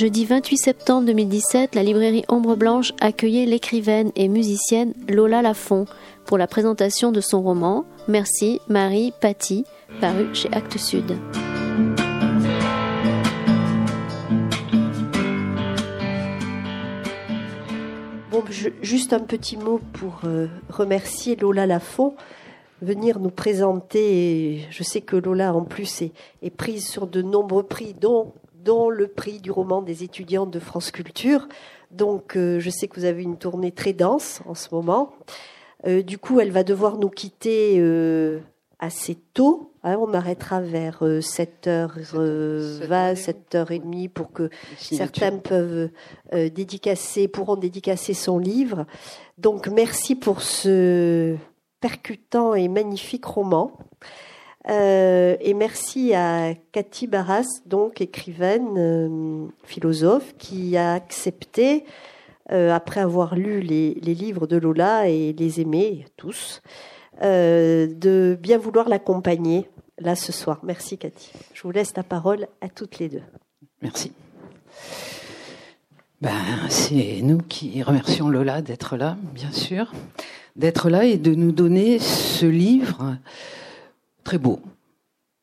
Jeudi 28 septembre 2017, la librairie Ombre Blanche accueillait l'écrivaine et musicienne Lola Lafont pour la présentation de son roman Merci Marie Paty, paru chez Actes Sud. Bon, juste un petit mot pour euh, remercier Lola Lafont venir nous présenter. je sais que Lola, en plus, est prise sur de nombreux prix, dont dont le prix du roman des étudiants de France Culture. Donc, euh, je sais que vous avez une tournée très dense en ce moment. Euh, du coup, elle va devoir nous quitter euh, assez tôt. Hein. on arrêtera vers 7h20, 7h30 pour que certains peuvent dédicacer, pourront dédicacer son livre. Donc, merci pour ce percutant et magnifique roman. Euh, et merci à Cathy Barras, donc écrivaine, euh, philosophe, qui a accepté, euh, après avoir lu les, livres de Lola et les aimer tous, de bien vouloir l'accompagner là ce soir. Merci Cathy. Je vous laisse la parole à toutes les deux. Merci. Ben, c'est nous qui remercions Lola d'être là, bien sûr, d'être là et de nous donner ce livre très beau.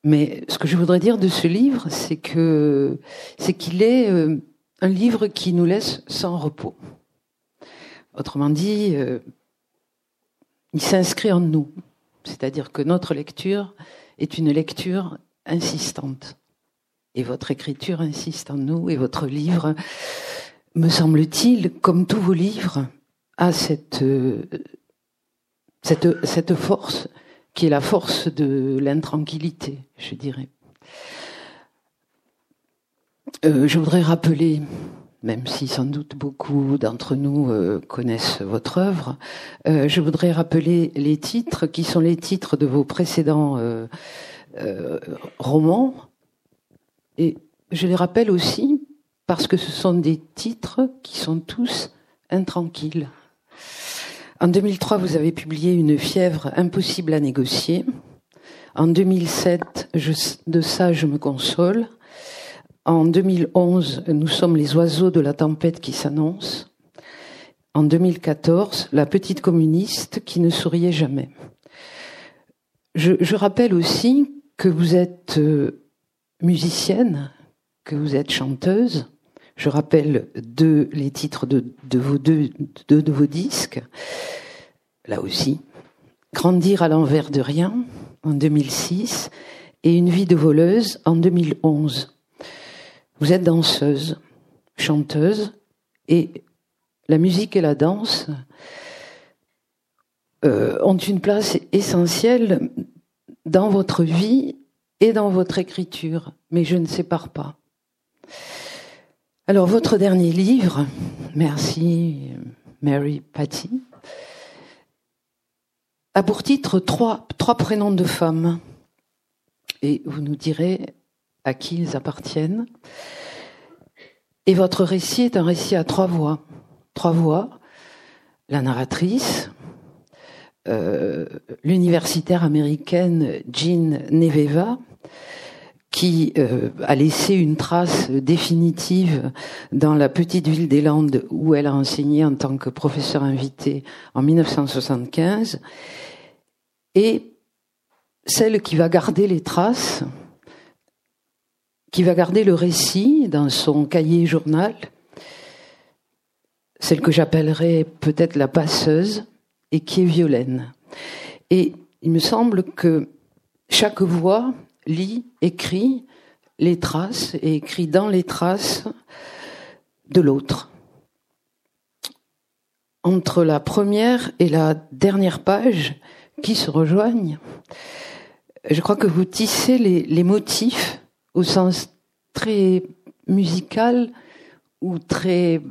Mais ce que je voudrais dire de ce livre, c'est qu'il est euh, un livre qui nous laisse sans repos. Autrement dit, euh, il s'inscrit en nous, c'est-à-dire que notre lecture est une lecture insistante. Et votre écriture insiste en nous, et votre livre, me semble-t-il, comme tous vos livres, a cette, euh, force qui est la force de l'intranquillité, je dirais. Euh, je voudrais rappeler, même si sans doute beaucoup d'entre nous euh, connaissent votre œuvre, euh, je voudrais rappeler les titres qui sont les titres de vos précédents romans. Et je les rappelle aussi parce que ce sont des titres qui sont tous intranquilles. En 2003, vous avez publié Une fièvre impossible à négocier. En 2007, de ça, je me console. En 2011, Nous sommes les oiseaux de la tempête qui s'annonce. En 2014, La petite communiste qui ne souriait jamais. Je, je rappelle aussi que vous êtes euh, musicienne, que vous êtes chanteuse, je rappelle deux, les titres de, vos deux, deux de vos disques. Là aussi. Grandir à l'envers de rien en 2006 et Une vie de voleuse en 2011. Vous êtes danseuse, chanteuse et la musique et la danse euh, ont une place essentielle dans votre vie et dans votre écriture, mais je ne sépare pas. Alors, votre dernier livre, merci Mary Patty, a pour titre trois, prénoms de femmes. Et vous nous direz à qui ils appartiennent. Et votre récit est un récit à trois voix. Trois voix. La narratrice, euh, l'universitaire américaine Jean Neveva, qui euh, a laissé une trace définitive dans la petite ville des Landes où elle a enseigné en tant que professeur invité en 1975, et celle qui va garder les traces, qui va garder le récit dans son cahier journal, celle que j'appellerais peut-être la passeuse, et qui est Violaine. Et il me semble que chaque voix lit, écrit les traces et écrit dans les traces de l'autre. Entre la première et la dernière page qui se rejoignent, je crois que vous tissez les, motifs au sens très musical ou très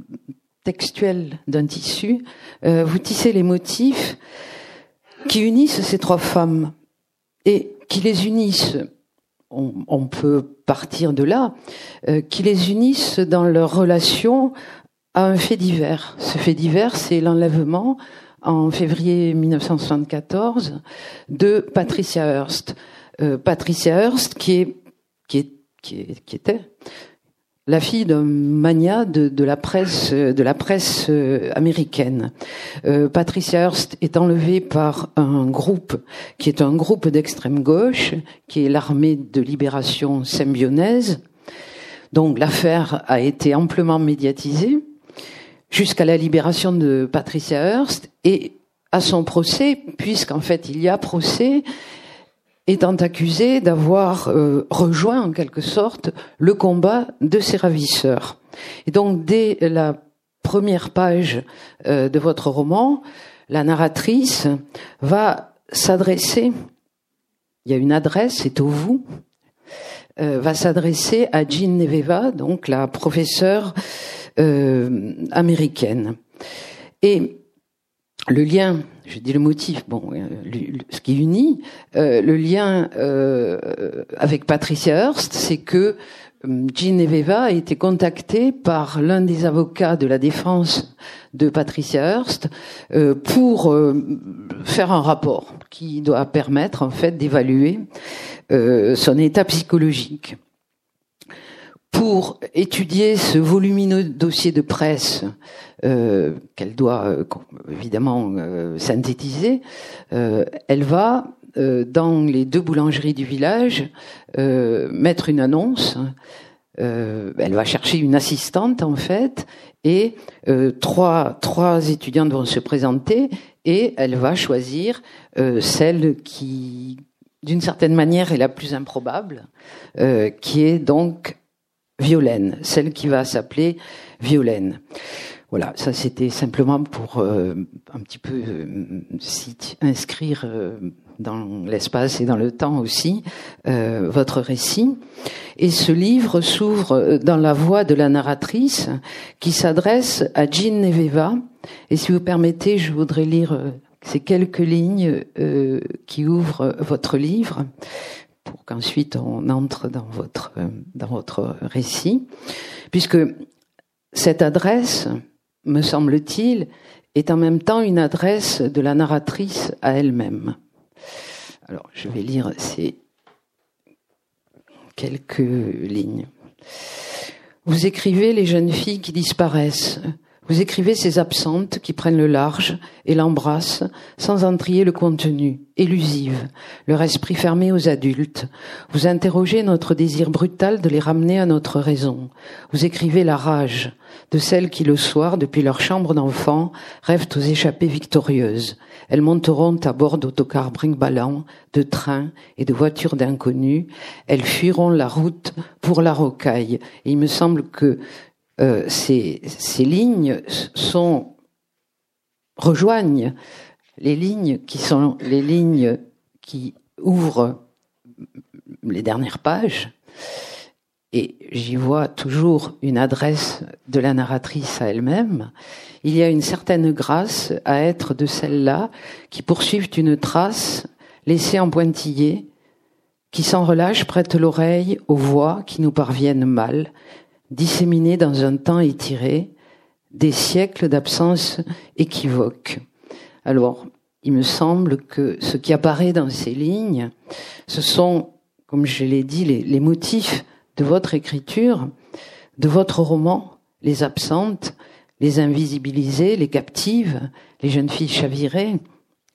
textuel d'un tissu, euh, vous tissez les motifs qui unissent ces trois femmes et qui les unissent on, peut partir de là, euh, qui les unissent dans leur relation à un fait divers. Ce fait divers, c'est l'enlèvement en février 1974 de Patricia Hearst. Patricia Hearst, qui, était la fille d'un mania de, de, la presse de la presse américaine. Patricia Hearst est enlevée par un groupe qui est un groupe d'extrême gauche, qui est l'armée de libération symbionnaise. Donc l'affaire a été amplement médiatisée jusqu'à la libération de Patricia Hearst et à son procès, puisqu'en fait il y a procès, étant accusée d'avoir euh, rejoint en quelque sorte le combat de ses ravisseurs. Et donc dès la première page euh, de votre roman, la narratrice va s'adresser, il y a une adresse, c'est au vous, euh, va s'adresser à Jean Neveva, donc la professeure euh, américaine. Et le lien, je dis le motif, bon, euh, ce qui unit, euh, le lien avec Patricia Hearst, c'est que Jean Neveva a été contacté par l'un des avocats de la défense de Patricia Hearst pour faire un rapport qui doit permettre en fait d'évaluer son état psychologique pour étudier ce volumineux dossier de presse euh, qu'elle doit euh, évidemment euh, synthétiser, elle va dans les deux boulangeries du village mettre une annonce. elle va chercher une assistante en fait et trois trois étudiantes vont se présenter et elle va choisir celle qui d'une certaine manière est la plus improbable, qui est donc Violaine, celle qui va s'appeler Violaine. Voilà, ça c'était simplement pour euh, un petit peu euh, inscrire euh, dans l'espace et dans le temps aussi votre récit. Et ce livre s'ouvre dans la voix de la narratrice qui s'adresse à Jean Neveva. Et si vous permettez, je voudrais lire ces quelques lignes qui ouvrent votre livre pour qu'ensuite on entre dans votre, dans votre récit, puisque cette adresse, me semble-t-il, est en même temps une adresse de la narratrice à elle-même. Alors, je vais lire ces quelques lignes. Vous écrivez les jeunes filles qui disparaissent, vous écrivez ces absentes qui prennent le large et l'embrassent sans en trier le contenu, élusive, leur esprit fermé aux adultes. Vous interrogez notre désir brutal de les ramener à notre raison. Vous écrivez la rage de celles qui le soir, depuis leur chambre d'enfant, rêvent aux échappées victorieuses. Elles monteront à bord d'autocars brinque-ballants, de trains et de voitures d'inconnus. Elles fuiront la route pour la rocaille. Il me semble que euh, ces, lignes sont rejoignent les lignes qui sont les lignes qui ouvrent les dernières pages. Et j'y vois toujours une adresse de la narratrice à elle-même, il y a une certaine grâce à être de celles-là qui poursuivent une trace laissée en pointillé, qui sans relâche prête l'oreille aux voix qui nous parviennent mal, disséminés dans un temps étiré, des siècles d'absence équivoques. Alors, il me semble que ce qui apparaît dans ces lignes, ce sont, comme je l'ai dit, les, motifs de votre écriture, de votre roman, les absentes, les invisibilisées, les captives, les jeunes filles chavirées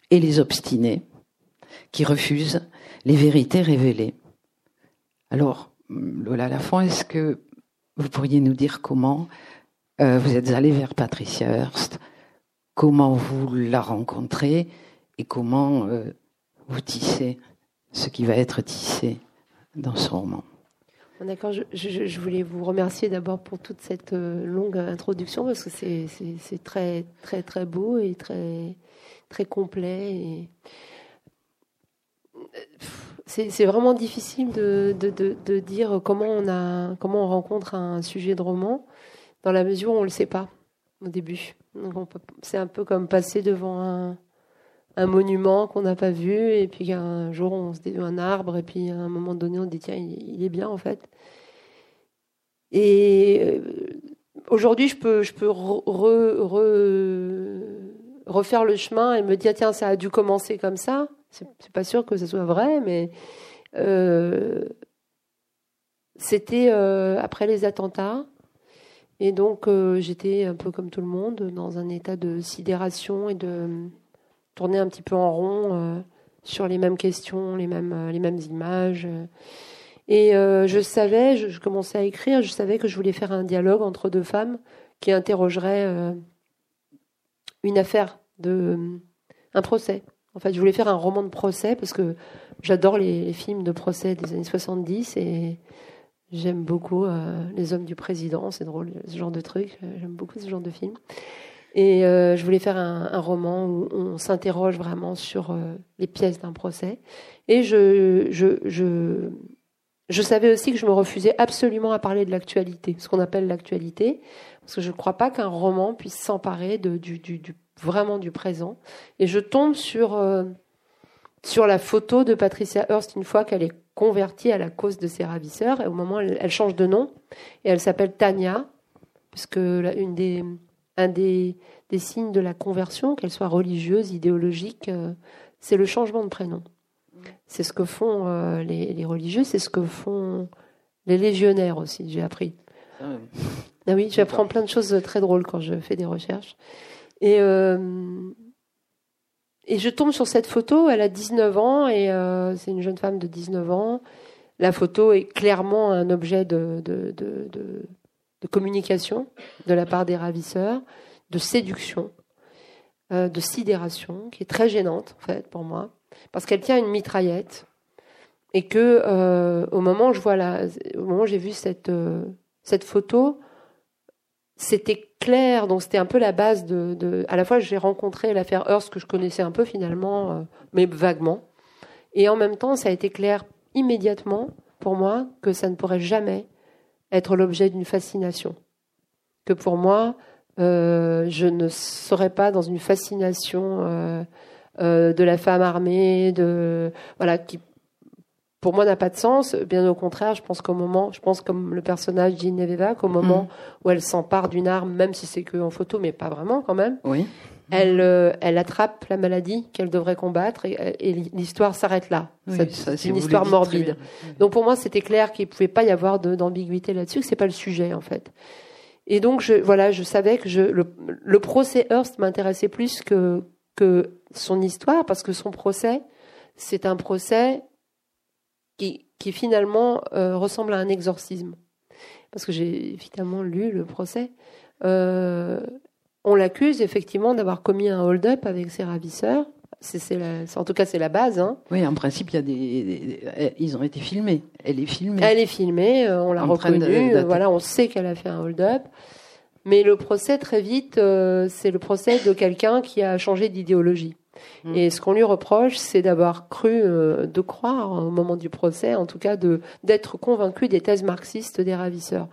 et les obstinées, qui refusent les vérités révélées. Alors, Lola Lafont, est-ce que vous pourriez nous dire comment euh, vous êtes allé vers Patricia Hearst, comment vous la rencontrez et comment euh, vous tissez ce qui va être tissé dans ce roman. D'accord, je, voulais vous remercier d'abord pour toute cette euh, longue introduction parce que c'est très très très beau et très très complet. Et c'est vraiment difficile de, dire comment on, rencontre un sujet de roman dans la mesure où on ne le sait pas au début. C'est un peu comme passer devant un, monument qu'on n'a pas vu et puis un jour on se dit un arbre et puis à un moment donné on dit tiens il, est bien en fait. Et euh, aujourd'hui je peux refaire le chemin et me dire tiens ça a dû commencer comme ça c'est pas sûr que ce soit vrai, mais c'était après les attentats. Et donc, j'étais un peu comme tout le monde, dans un état de sidération et de tourner un petit peu en rond sur les mêmes questions, les mêmes, images. Et je savais, je, commençais à écrire, je savais que je voulais faire un dialogue entre deux femmes qui interrogerait une affaire de un procès. En fait, je voulais faire un roman de procès parce que j'adore les, films de procès des années 70 et j'aime beaucoup euh, Les Hommes du Président, c'est drôle, ce genre de truc. Euh, j'aime beaucoup ce genre de film. Et euh, je voulais faire un, roman où on s'interroge vraiment sur les pièces d'un procès. Et je, je, je, je savais aussi que je me refusais absolument à parler de l'actualité, ce qu'on appelle l'actualité, parce que je ne crois pas qu'un roman puisse s'emparer du, du, du vraiment du présent. Et je tombe sur, euh, sur la photo de Patricia Hearst une fois qu'elle est convertie à la cause de ses ravisseurs. Et au moment, elle, elle change de nom et elle s'appelle Tania, puisque une des, un des, des signes de la conversion, qu'elle soit religieuse, idéologique, euh, c'est le changement de prénom. C'est ce que font euh, les, les, religieux, c'est ce que font les légionnaires aussi, j'ai appris. Ah, ah oui, j'apprends plein de choses très drôles quand je fais des recherches. Et, euh, et je tombe sur cette photo, elle a 19 ans et euh, c'est une jeune femme de 19 ans. La photo est clairement un objet de, de, de, communication de la part des ravisseurs, de séduction, euh, de sidération, qui est très gênante en fait pour moi, parce qu'elle tient une mitraillette et que au moment où je vois la, au moment j'ai vu cette cette photo, c'était clair, donc c'était un peu la base de, À la fois, j'ai rencontré l'affaire Hearst que je connaissais un peu finalement, euh, mais vaguement, et en même temps, ça a été clair immédiatement pour moi que ça ne pourrait jamais être l'objet d'une fascination. Que pour moi, euh, je ne serais pas dans une fascination euh, de la femme armée, de voilà qui pour moi n'a pas de sens. Bien au contraire, je pense qu'au moment, je pense comme le personnage d'Ineveva, qu'au moment mm. où elle s'empare d'une arme, même si c'est que en photo, mais pas vraiment quand même, oui. elle, euh, elle attrape la maladie qu'elle devrait combattre et, l'histoire s'arrête là. c'est une histoire morbide. Donc pour moi, c'était clair qu'il pouvait pas y avoir d'ambiguïté là-dessus, que c'est pas le sujet en fait. Et donc je, voilà, je savais que je, le, le procès Hearst m'intéressait plus que que son histoire parce que son procès, c'est un procès qui, finalement euh, ressemble à un exorcisme. Parce que j'ai évidemment lu le procès. Euh, on l'accuse effectivement d'avoir commis un hold-up avec ses ravisseurs. C'est, en tout cas, c'est la base. Hein. Oui, en principe, il y a des, ils ont été filmés. Elle est filmée. Elle est filmée. Euh, on l'a reconnue. voilà, on sait qu'elle a fait un hold-up. Mais le procès, très vite, c'est le procès de quelqu'un qui a changé d'idéologie. Mm. Et ce qu'on lui reproche, c'est d'avoir cru, euh, de croire au moment du procès, en tout cas, de d'être convaincu des thèses marxistes des ravisseurs.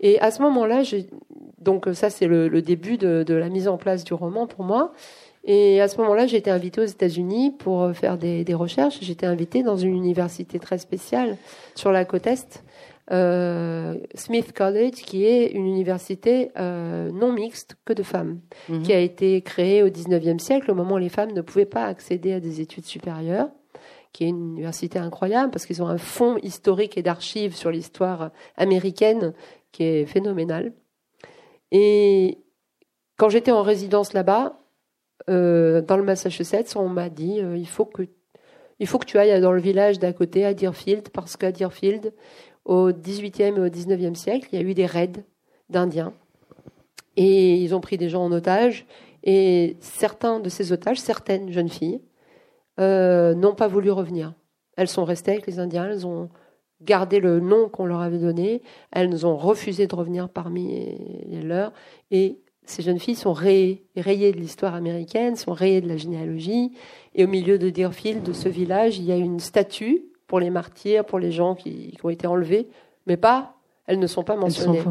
Et à ce moment-là, donc ça c'est le, début de, la mise en place du roman pour moi. Et à ce moment-là, j'ai été invitée aux États-Unis pour faire des, des recherches. J'étais invitée dans une université très spéciale sur la côte est, euh, Smith College, qui est une université euh, non mixte que de femmes, mhm. qui a été créée au 19e siècle, au moment où les femmes ne pouvaient pas accéder à des études supérieures, qui est une université incroyable parce qu'ils ont un fonds historique et d'archives sur l'histoire américaine qui est phénoménal. Et quand j'étais en résidence là-bas, euh, dans le Massachusetts, on m'a dit il faut que il faut que tu ailles dans le village d'à côté, à Deerfield, parce qu'à Deerfield, au XVIIIe et au XIXe siècle, il y a eu des raids d'Indiens. Et ils ont pris des gens en otage. Et certains de ces otages, certaines jeunes filles, euh, n'ont pas voulu revenir. Elles sont restées avec les Indiens, elles ont gardé le nom qu'on leur avait donné, elles ont refusé de revenir parmi les leurs. Et ces jeunes filles sont rayées, rayées de l'histoire américaine, sont rayées de la généalogie. Et au milieu de Deerfield, de ce village, il y a une statue pour les martyrs, pour les gens qui, ont été enlevés, mais pas, elles ne sont pas mentionnées.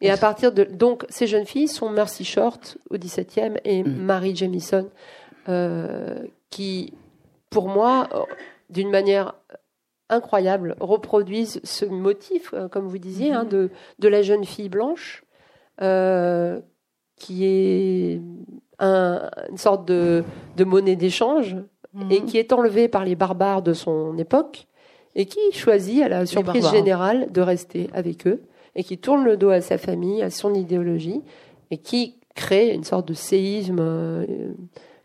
Et à partir de donc ces jeunes filles sont Mercy Short au 17e et mm. Marie Jamison, euh, qui, pour moi, euh, d'une manière incroyable, reproduisent ce motif, euh, comme vous disiez, hein, mm-hmm. de, de la jeune fille blanche, qui est une sorte de, de monnaie d'échange et mhm. qui est enlevé par les barbares de son époque et qui choisit, à la surprise générale, de rester avec eux et qui tourne le dos à sa famille, à son idéologie et qui crée une sorte de séisme, euh,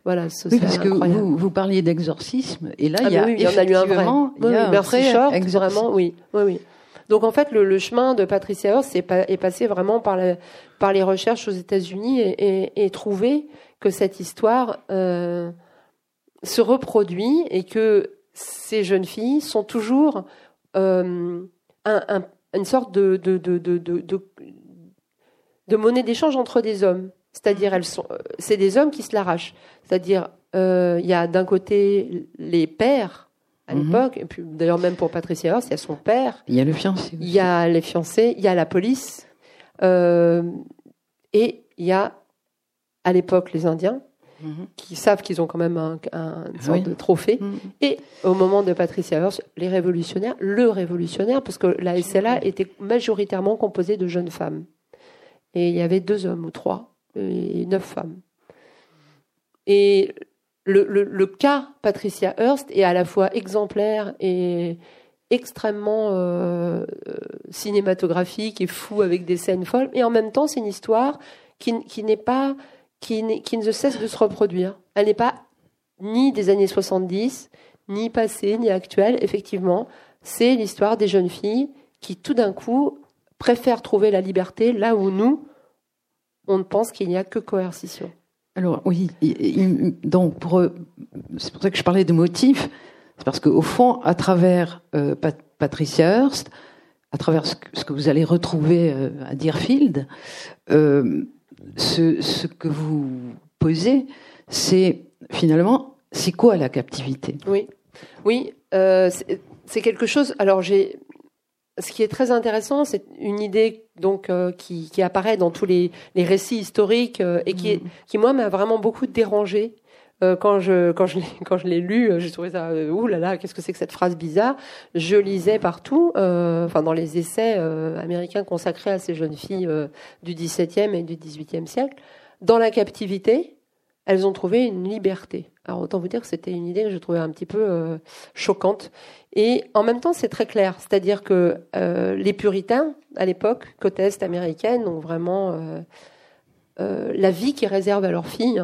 voilà, Oui, social parce que vous, vous parliez d'exorcisme, et là, Ah il y a oui, il y en a eu un vrai. Oui, y a oui, un vrai Short, vraiment, oui, oui, oui. Donc en fait, le, le chemin de Patricia Hearst est, est passé vraiment par, la- par les recherches aux États-Unis et, et, et trouver que cette histoire euh, se reproduit et que ces jeunes filles sont toujours euh, un- un- une sorte de, monnaie d'échange entre des hommes. C'est-à-dire, elles sont, euh, c'est des hommes qui se l'arrachent. C'est-à-dire, euh, il y a d'un côté les pères à Mhm. l'époque, et puis d'ailleurs même pour Patricia Hearst, il y a son père, Il y a le fiancé. il y a les fiancés, il y a la police, euh, et il y a à l'époque les Indiens Mhm. qui savent qu'ils ont quand même un, un- une sorte Oui. de trophée. Mhm. Et au moment de Patricia Hearst, les révolutionnaires, le révolutionnaire, parce que la SLA était majoritairement composée de jeunes femmes. Et il y avait deux hommes ou trois, et neuf femmes. Et le, le- le cas Patricia Hearst est à la fois exemplaire et extrêmement euh, euh, cinématographique et fou avec des scènes folles. Et en même temps, c'est une histoire qui, qui n'est pas qui, qui ne cesse de se reproduire. Elle n'est pas ni des années 70, ni passée, ni actuelle. Effectivement, c'est l'histoire des jeunes filles qui, tout d'un coup, préfèrent trouver la liberté là où nous, on ne pense qu'il n'y a que coercition. Alors oui, donc eux, c'est pour ça que je parlais de motifs, c'est parce qu'au fond, à travers euh, Pat- Patricia Hearst, à travers ce que, vous allez retrouver euh, à Deerfield, euh, ce, ce que vous posez, c'est finalement, c'est quoi la captivité? Oui, oui, euh, c'est- quelque chose. Alors j'ai, ce qui est très intéressant, c'est une idée donc euh, qui, qui apparaît dans tous les, les récits historiques euh, et qui, est, qui moi m'a vraiment beaucoup dérangé. Euh, quand je quand je quand je l'ai lu, euh, j'ai trouvé ça euh, ouh là là, qu'est-ce que c'est que cette phrase bizarre Je lisais partout, euh, enfin dans les essais euh, américains consacrés à ces jeunes filles euh, du XVIIe et du XVIIIe siècle, dans la captivité, elles ont trouvé une liberté. Alors autant vous dire que c'était une idée que je trouvais un petit peu euh, choquante. Et en même temps, c'est très clair. C'est-à-dire que euh, les puritains, à l'époque, côte est américaine, ont vraiment euh, euh, la vie qu'ils réservent à leurs filles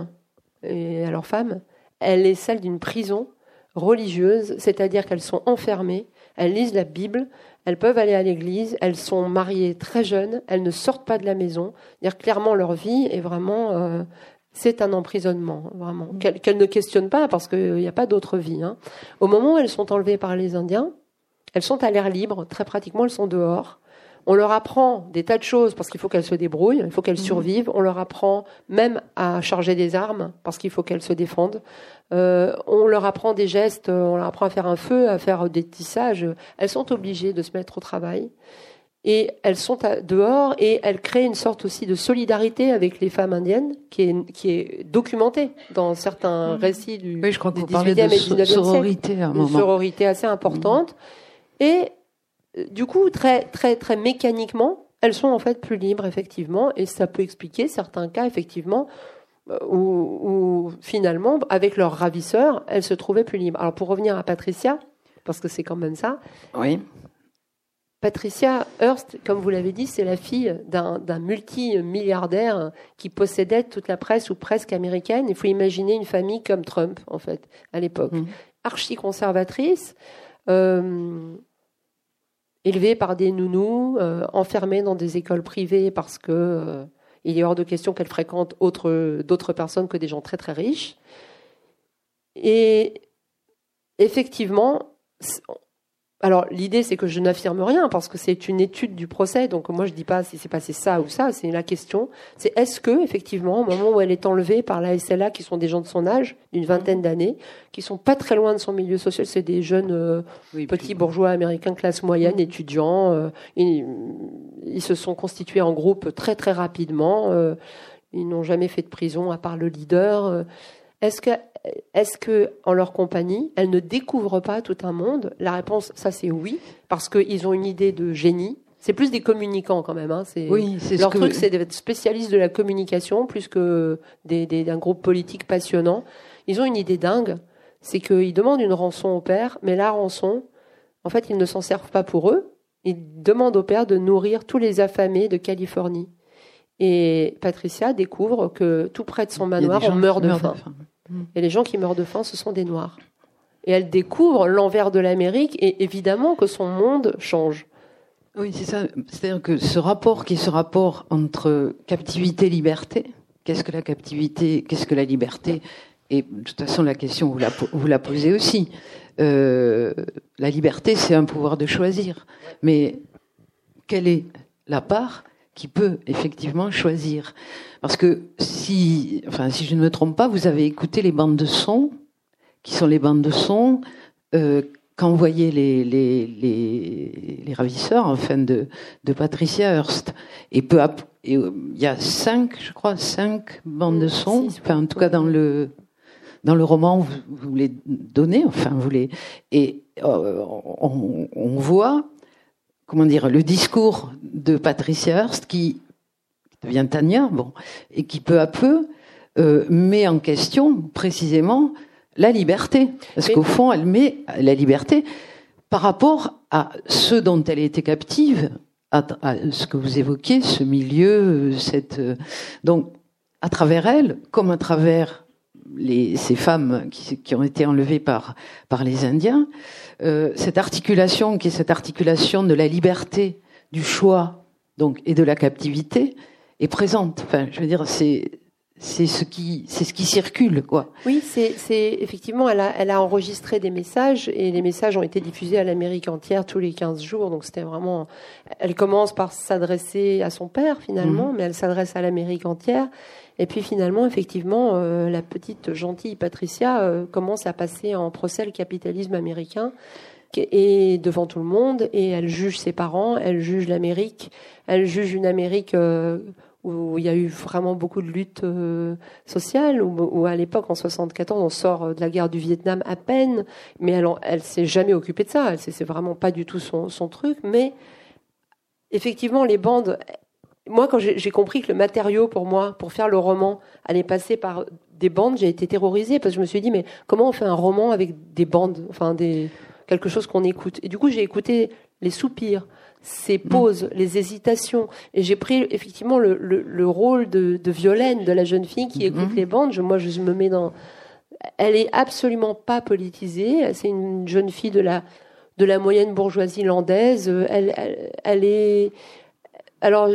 et à leurs femmes, elle est celle d'une prison religieuse, c'est-à-dire qu'elles sont enfermées, elles lisent la Bible, elles peuvent aller à l'église, elles sont mariées très jeunes, elles ne sortent pas de la maison. C'est-à-dire clairement leur vie est vraiment euh, c'est un emprisonnement, vraiment, qu'elles qu'elles ne questionnent pas parce qu'il n'y a pas d'autre vie. hein. Au moment où elles sont enlevées par les Indiens, elles sont à l'air libre, très pratiquement elles sont dehors. On leur apprend des tas de choses parce qu'il faut qu'elles se débrouillent, il faut qu'elles survivent. On leur apprend même à charger des armes parce qu'il faut qu'elles se défendent. Euh, on leur apprend des gestes, euh, on leur apprend à faire un feu, à faire des tissages. Elles sont obligées de se mettre au travail. Et elles sont dehors et elles créent une sorte aussi de solidarité avec les femmes indiennes qui est, qui est documentée dans certains récits du, Oui, je crois que du vous parlez de 18e et so- 19e siècle sororité à un une moment. sororité assez importante. Et euh, du coup, très, très, très mécaniquement, elles sont en fait plus libres, effectivement, et ça peut expliquer certains cas, effectivement, euh, où, où finalement, avec leur ravisseur, elles se trouvaient plus libres. Alors pour revenir à Patricia, parce que c'est quand même ça, Oui. Patricia Hearst, comme vous l'avez dit, c'est la fille d'un multimilliardaire qui possédait toute la presse ou presque américaine. Il faut imaginer une famille comme Trump, en fait, à l'époque. Mhm. Archi-conservatrice, euh, élevée par des nounous, euh, enfermée dans des écoles privées parce que euh, il est hors de question qu'elle fréquente autre- d'autres personnes que des gens très très riches. Et effectivement, alors l'idée c'est que je n'affirme rien parce que c'est une étude du procès, donc moi je dis pas si c'est passé ça ou ça, c'est la question, c'est est-ce que effectivement au moment où elle est enlevée par la SLA qui sont des gens de son âge, d'une vingtaine d'années, qui sont pas très loin de son milieu social, c'est des jeunes euh, Oui, petits bourgeois américains classe moyenne, étudiants, euh, ils, ils se sont constitués en groupe très très rapidement, euh, ils n'ont jamais fait de prison à part le leader. Est-ce que, est-ce que, en leur compagnie, elles ne découvrent pas tout un monde? La réponse, ça c'est oui, parce qu'ils ont une idée de génie. C'est plus des communicants quand même. Hein. C'est, Oui, c'est ce leur que truc, c'est d'être spécialistes de la communication plus que des, des- d'un groupe politique passionnant. Ils ont une idée dingue, c'est qu'ils demandent une rançon au père, mais la rançon, En fait, ils ne s'en servent pas pour eux. Ils demandent au père de nourrir tous les affamés de Californie. Et Patricia découvre que tout près de son manoir, on meurt de faim. Et les gens qui meurent de faim, ce sont des Noirs. Et elle découvre l'envers de l'Amérique et évidemment que son monde change. Oui, c'est ça. C'est-à-dire que ce rapport qui est ce rapport entre captivité et liberté, qu'est-ce que la captivité, qu'est-ce que la liberté Et de toute façon, la question, vous la, vous la posez aussi. Euh, la liberté, c'est un pouvoir de choisir. Mais quelle est la part qui peut effectivement choisir. Parce que si, enfin, si je ne me trompe pas, vous avez écouté les bandes de son, qui sont les bandes de son euh, qu'envoyaient les, les, les, les, ravisseurs enfin, de, de Patricia Hearst. Et peu et, euh, il y a cinq, je crois, cinq bandes de son, enfin, en tout cas dans le dans le roman, vous, vous les donnez, enfin, vous les et euh, on, on, voit comment dire le discours de Patricia Hearst qui devient Tania, bon, et qui peu à peu euh, met en question précisément la liberté. Parce qu'au fond, elle met la liberté par rapport à ce dont elle était captive, à, ce que vous évoquez, ce milieu, cette. Donc, à travers elle, comme à travers les, ces femmes qui, qui, ont été enlevées par, par les Indiens, euh, cette articulation qui est cette articulation de la liberté, du choix, donc, et de la captivité, est présente. Enfin, je veux dire, c'est c'est ce qui c'est ce qui circule quoi. Oui, c'est c'est effectivement elle a elle a enregistré des messages et les messages ont été diffusés à l'Amérique entière tous les 15 jours donc c'était vraiment elle commence par s'adresser à son père finalement mhm. mais elle s'adresse à l'Amérique entière et puis finalement effectivement euh, la petite gentille Patricia euh, commence à passer en procès le capitalisme américain et devant tout le monde et elle juge ses parents, elle juge l'Amérique, elle juge une Amérique euh, où il y a eu vraiment beaucoup de luttes euh, sociales, où, à l'époque, en 74, on sort de la guerre du Vietnam à peine, mais elle, elle s'est jamais occupée de ça, c'est vraiment pas du tout son, son, truc, mais effectivement, les bandes, moi, quand j'ai compris que le matériau pour moi, pour faire le roman, allait passer par des bandes, j'ai été terrorisée, parce que je me suis dit, mais comment on fait un roman avec des bandes, enfin, des, quelque chose qu'on écoute? Et du coup, j'ai écouté les soupirs, ces mm. pauses, les hésitations. Et j'ai pris effectivement le, le, rôle de, de, Violaine, de la jeune fille qui écoute mm-hmm. les bandes. Je, moi, je me mets dans. Elle est absolument pas politisée. C'est une jeune fille de la de la moyenne bourgeoisie landaise. Elle, elle, elle est. Alors,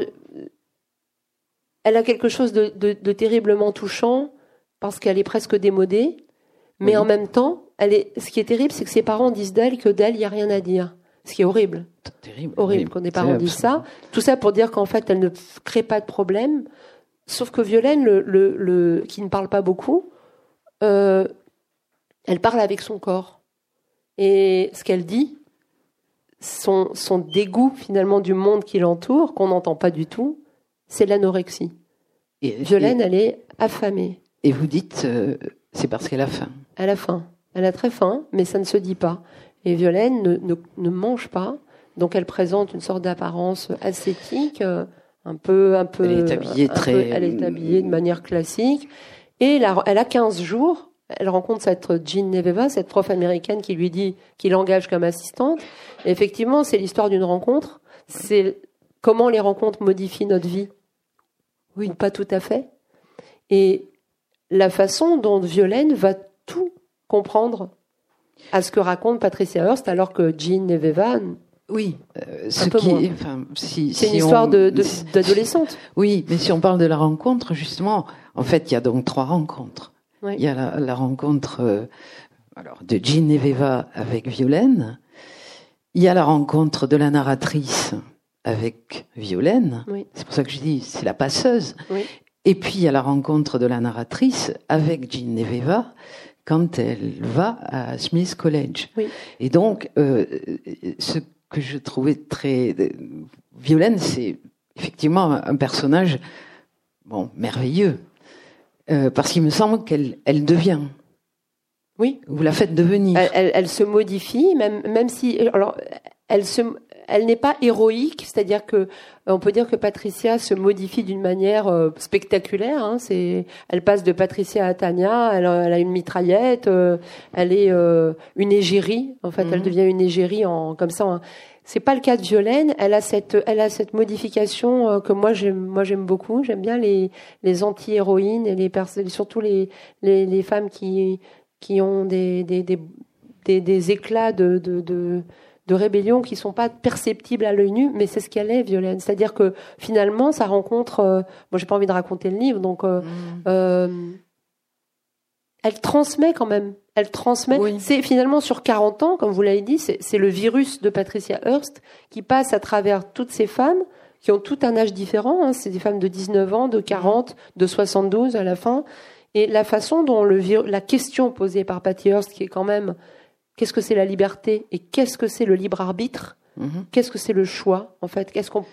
elle a quelque chose de, de, de terriblement touchant parce qu'elle est presque démodée, mais en même temps, elle est. Ce qui est terrible, c'est que ses parents disent d'elle que d'elle, il n'y a rien à dire ce qui est horrible. Terrible. Horrible quand des parents disent ça. Tout ça pour dire qu'en fait, elle ne crée pas de problème. Sauf que Violaine, le, le, qui ne parle pas beaucoup, euh, elle parle avec son corps. Et ce qu'elle dit, son, son dégoût finalement du monde qui l'entoure, qu'on n'entend pas du tout, c'est l'anorexie. Et, Violaine, elle est affamée. Et vous dites, euh, c'est parce qu'elle a faim. Elle a faim. Elle a très faim, mais ça ne se dit pas. Et Violaine ne, ne, ne, mange pas, donc elle présente une sorte d'apparence ascétique, euh, un peu, un peu. Elle est habillée très. elle est habillée de manière classique. Et elle a, elle a 15 jours. Elle rencontre cette Jean Neveva, cette prof américaine qui lui dit qu'il engage comme assistante. Et effectivement, c'est l'histoire d'une rencontre. C'est comment les rencontres modifient notre vie. Oui, pas tout à fait. Et la façon dont Violaine va tout comprendre à ce que raconte Patricia Hearst, alors que Jean Neveva oui, euh, ce qui, enfin, si, c'est une histoire d'adolescente. Oui, mais si on parle de la rencontre, justement, en fait, il y a donc trois rencontres. Il y a la, la rencontre euh, alors de Jean Neveva avec Violaine. Il y a la rencontre de la narratrice avec Violaine. Oui. C'est pour ça que je dis c'est la passeuse. Oui. Et puis a la rencontre de la narratrice avec Jean Neveva quand elle va à Smith College. Oui. Et donc, euh, ce que je trouvais très euh, Violaine, c'est effectivement un personnage bon merveilleux euh, parce qu'il me semble qu'elle elle devient. Oui. Vous la faites devenir. Elle, elle, elle, se modifie, même même si alors elle se elle n'est pas héroïque, c'est-à-dire que on peut dire que Patricia se modifie d'une manière spectaculaire. Hein, c'est, elle passe de Patricia à Tania. Elle, a une mitraillette. elle est une égérie. En fait, elle mhm. devient une égérie en comme ça. C'est pas le cas de Violaine. Elle a cette, elle a cette modification euh, que moi j'aime, moi j'aime beaucoup. J'aime bien les, les anti-héroïnes et les personnes, surtout les, les, les, femmes qui, qui ont des, des, des, des, éclats de, de, de, de, rébellion qui sont pas perceptibles à l'œil nu, mais c'est ce qu'elle est, Violaine. C'est-à-dire que finalement, ça rencontre. Euh, moi, j'ai pas envie de raconter le livre, donc. Euh, mmh elle transmet quand même. Elle transmet. C'est finalement sur 40 ans, comme vous l'avez dit, c'est le virus de Patricia Hearst qui passe à travers toutes ces femmes qui ont tout un âge différent. Hein. C'est des femmes de 19 ans, de 40, de 72 à la fin. Et la façon dont le la question posée par Patty Hearst, qui est quand même qu'est-ce que c'est la liberté et qu'est-ce que c'est le libre arbitre, mm-hmm. qu'est-ce que c'est le choix en fait, qu'est-ce qu'on,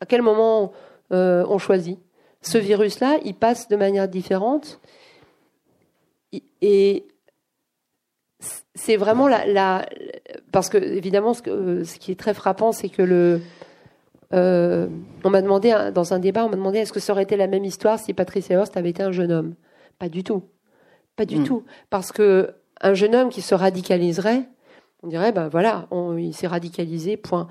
à quel moment euh, on choisit. Ce virus-là, il passe de manière différente et c'est vraiment la, parce que évidemment ce, ce, qui est très frappant c'est que le euh, on m'a demandé dans un débat on m'a demandé est-ce que ça aurait été la même histoire si Patricia Hearst avait été un jeune homme? Pas du tout pas du hmm. tout parce que un jeune homme qui se radicaliserait on dirait ben voilà il s'est radicalisé point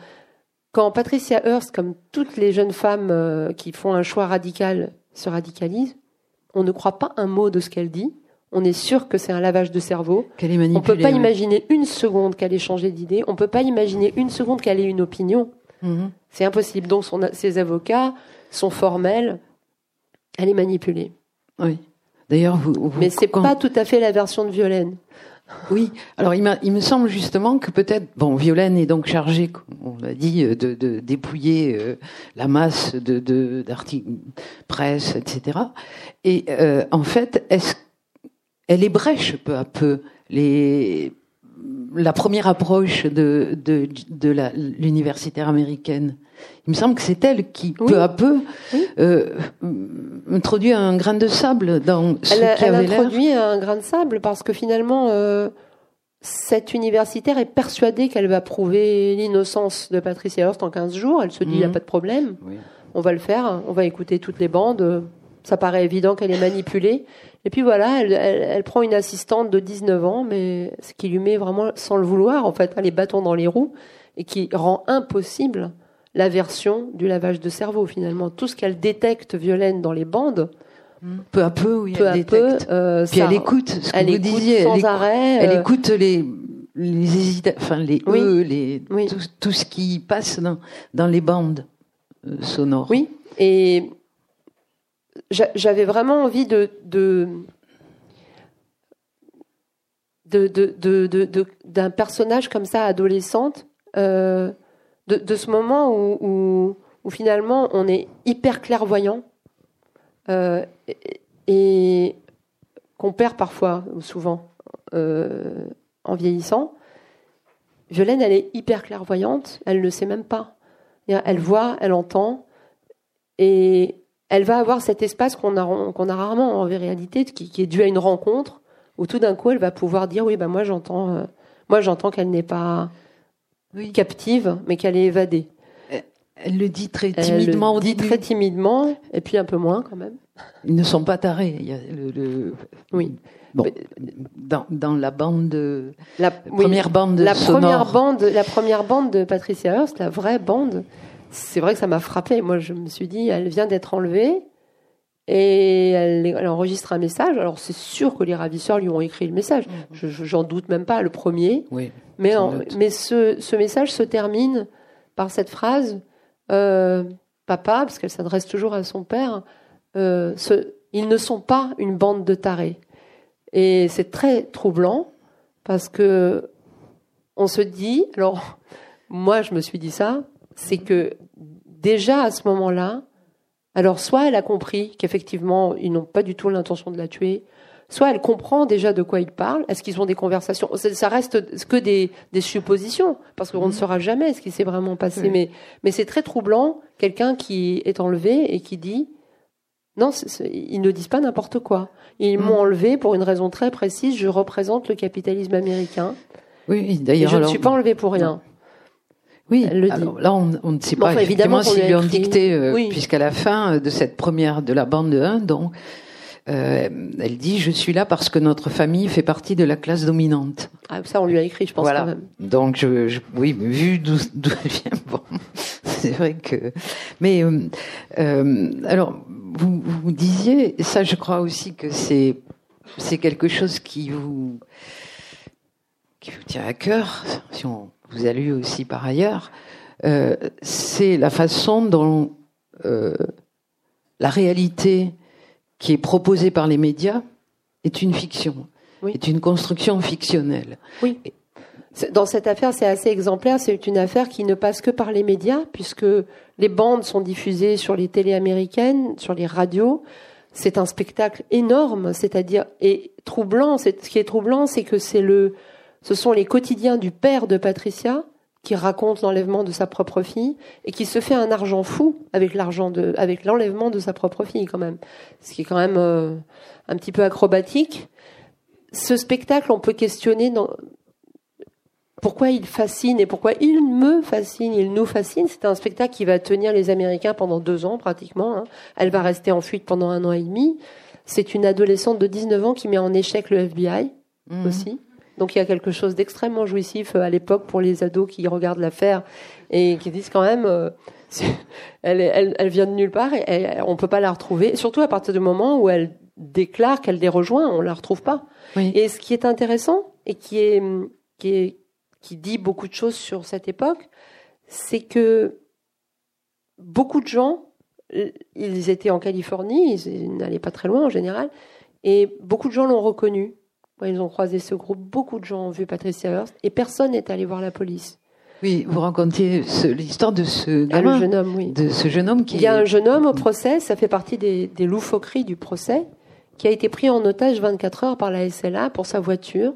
quand Patricia Hearst comme toutes les jeunes femmes euh, qui font un choix radical se radicalisent on ne croit pas un mot de ce qu'elle dit on est sûr que c'est un lavage de cerveau. Qu'elle est On peut pas imaginer une seconde qu'elle ait changé d'idée. On peut pas imaginer une seconde qu'elle ait une opinion. Mhm. C'est impossible. Donc ses avocats sont formels. Elle est manipulée. Oui. D'ailleurs, vous, Mais c'est pas tout à fait la version de Violaine. Oui. Alors il, il, me semble justement que peut-être bon Violaine est donc chargée, on l'a dit, de, de dépouiller euh, la masse de d'articles presse, etc. Et euh, en fait, est-ce elle ébrèche peu à peu les, la première approche de, de, de l'universitaire américaine? Il me semble que c'est elle qui, peu à peu, euh, introduit un grain de sable dans ce elle, qui avait Elle introduit un grain de sable parce que finalement, euh, cette universitaire est persuadée qu'elle va prouver l'innocence de Patricia Hearst en 15 jours. Elle se dit, il n'y a mhm. pas de problème. On va le faire. On va écouter toutes les bandes. Ça paraît évident qu'elle est manipulée. Et puis voilà, elle, prend une assistante de 19 ans, mais ce qui lui met vraiment, sans le vouloir, en fait, les bâtons dans les roues, et qui rend impossible la version du lavage de cerveau, finalement. Tout ce qu'elle détecte, Violaine, dans les bandes, peu à peu, oui, peu elle détecte. Peu, euh, Puis elle écoute ce que elle vous écoute disiez. Sans elle, arrêt, elle euh, écoute les les hésita enfin les e, les tout, tout, ce qui passe dans, dans les bandes euh, sonores. Oui, et j'avais vraiment envie de d'un personnage comme ça, adolescente, de, ce moment où, finalement on est hyper clairvoyant euh, et, qu'on perd parfois ou souvent euh, en vieillissant. Violaine, elle est hyper clairvoyante, elle ne sait même pas. Elle voit, elle entend, et elle va avoir cet espace qu'on a, rarement en réalité, qui, qui, est dû à une rencontre, où tout d'un coup elle va pouvoir dire oui, ben moi j'entends, euh, moi j'entends qu'elle n'est pas captive, mais qu'elle est évadée. Elle le dit très timidement. Elle le dit très timidement, et puis un peu moins quand même. Ils ne sont pas tarés. Il y a le, Oui. Bon, dans, dans, la bande de la première bande de la sonore. première bande, la première bande de Patricia Hearst, la vraie bande, c'est vrai que ça m'a frappé. Moi, je me suis dit, elle vient d'être enlevée et elle, enregistre un message. Alors, c'est sûr que les ravisseurs lui ont écrit le message. J'en doute même pas, le premier. Oui, mais mais ce, ce, message se termine par cette phrase euh, Papa, parce qu'elle s'adresse toujours à son père, euh, ce, ils ne sont pas une bande de tarés. Et c'est très troublant parce que on se dit, alors moi je me suis dit ça, c'est que déjà à ce moment-là, alors soit elle a compris qu'effectivement ils n'ont pas du tout l'intention de la tuer, soit elle comprend déjà de quoi ils parlent. Est-ce qu'ils ont des conversations? Ça reste que des, suppositions, parce qu'on ne mhm. saura jamais ce qui s'est vraiment passé. Mais, mais c'est très troublant, quelqu'un qui est enlevé et qui dit non, ils ne disent pas n'importe quoi. Ils mhm. m'ont enlevé pour une raison très précise. Je représente le capitalisme américain. Oui, d'ailleurs. je ne suis pas enlevé pour rien. Oui, le alors là, on, on ne sait Bon, pas enfin, évidemment s'ils lui ont dicté, euh, Oui. puisqu'à la fin de cette première, de la bande 1, donc, euh, elle dit « Je suis là parce que notre famille fait partie de la classe dominante Ah, ça, on lui a écrit, je pense Voilà. quand même. ». Donc, je, je- oui, vu d'où d'où elle vient, bon, c'est vrai que... Mais, euh, euh, alors, vous, vous disiez, et ça je crois aussi que c'est c'est quelque chose qui vous qui vous tient à cœur, si on vous a lu aussi par ailleurs, euh, c'est la façon dont euh, la réalité qui est proposée par les médias est une fiction, Oui. est une construction fictionnelle. C'est- Dans cette affaire, c'est assez exemplaire. C'est une affaire qui ne passe que par les médias, puisque les bandes sont diffusées sur les télés américaines, sur les radios. C'est un spectacle énorme, c'est-à-dire et troublant. Ce qui est troublant, c'est que c'est le, ce sont les quotidiens du père de Patricia qui raconte l'enlèvement de sa propre fille et qui se fait un argent fou avec l'argent de, avec l'enlèvement de sa propre fille quand même. Ce qui est quand même euh, un petit peu acrobatique. Ce spectacle, on peut questionner dans, pourquoi il fascine et pourquoi il me fascine, il nous fascine. C'est un spectacle qui va tenir les Américains pendant deux ans pratiquement. hein. Elle va rester en fuite pendant un an et demi. C'est une adolescente de 19 ans qui met en échec le FBI Mhm. aussi. Donc il y a quelque chose d'extrêmement jouissif euh, à l'époque pour les ados qui regardent l'affaire et qui disent quand même, euh, elle, elle, elle vient de nulle part et elle- on peut pas la retrouver. Surtout à partir du moment où elle déclare qu'elle les rejoint, on la retrouve pas. Oui. Et ce qui est intéressant et qui est qui est qui dit beaucoup de choses sur cette époque, c'est que beaucoup de gens, ils étaient en Californie, ils n'allaient pas très loin en général, et beaucoup de gens l'ont reconnu. Ils ont croisé ce groupe, beaucoup de gens ont vu Patricia Hearst, et personne n'est allé voir la police. Oui, vous racontiez l'histoire de ce Ah, le gamin, jeune homme, oui. de ce jeune homme qui. Il y a un jeune homme au procès, ça fait partie des, des loufoqueries du procès, qui a été pris en otage 24 heures par la SLA pour sa voiture.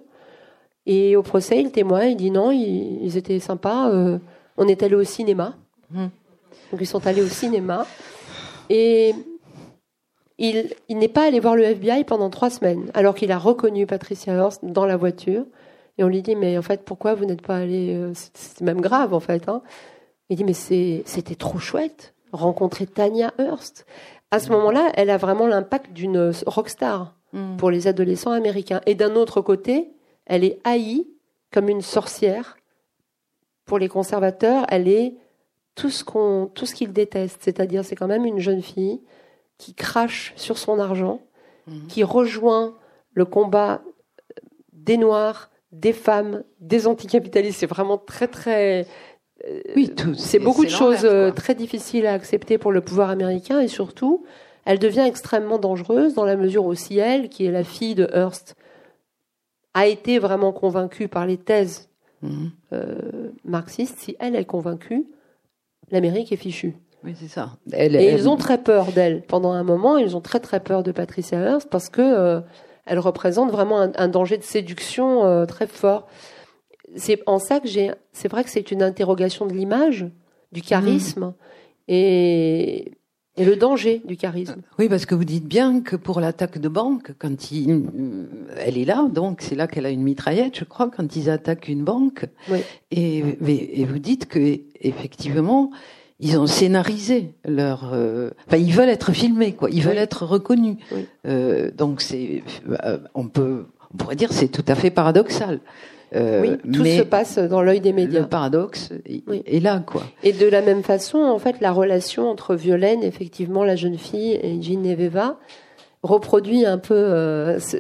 Et au procès, il témoigne, il dit non, ils, ils étaient sympas, euh, on est allé au cinéma. Mhm. Donc ils sont allés au cinéma. Et il, il n'est pas allé voir le FBI pendant trois semaines, alors qu'il a reconnu Patricia Hearst dans la voiture. Et on lui dit, mais en fait, pourquoi vous n'êtes pas allé euh, C'est même grave, en fait. Hein. Il dit, mais c'était trop chouette, rencontrer Tanya Hearst. À ce moment-là, elle a vraiment l'impact d'une rockstar Mhm. pour les adolescents américains. Et d'un autre côté, elle est haïe comme une sorcière. Pour les conservateurs, elle est tout ce qu'on, tout ce qu'ils détestent. C'est-à-dire, c'est quand même une jeune fille qui crache sur son argent, Mhm. qui rejoint le combat des Noirs, des femmes, des anticapitalistes. C'est vraiment très, très, Oui, tout. c'est beaucoup de choses euh, très difficiles à accepter pour le pouvoir américain et surtout, elle devient extrêmement dangereuse dans la mesure où si elle, qui est la fille de Hearst, a été vraiment convaincue par les thèses Mhm. euh, marxistes, si elle est convaincue, l'Amérique est fichue. Oui, c'est ça. Elle, Et elle- ils ont très peur d'elle. Pendant un moment, ils ont très très peur de Patricia Hearst parce que euh, elle représente vraiment un, un danger de séduction euh, très fort. C'est en ça que j'ai. C'est vrai que c'est une interrogation de l'image, du charisme et, et le danger du charisme. Oui, parce que vous dites bien que pour l'attaque de banque, quand il, euh, elle est là, donc c'est là qu'elle a une mitraillette, je crois, quand ils attaquent une banque. Oui. Et, et- et vous dites que effectivement, ils ont scénarisé leur. euh, Enfin, ils veulent être filmés, quoi. Ils veulent être reconnus. Oui. Euh, donc c'est, euh, on peut, on pourrait dire, c'est tout à fait paradoxal. Euh, oui, tout mais se passe dans l'œil des médias. le paradoxe est, Oui. est là, quoi. Et de la même façon, en fait, la relation entre Violaine, effectivement, la jeune fille, et Jean Neveva, reproduit un peu euh, ce-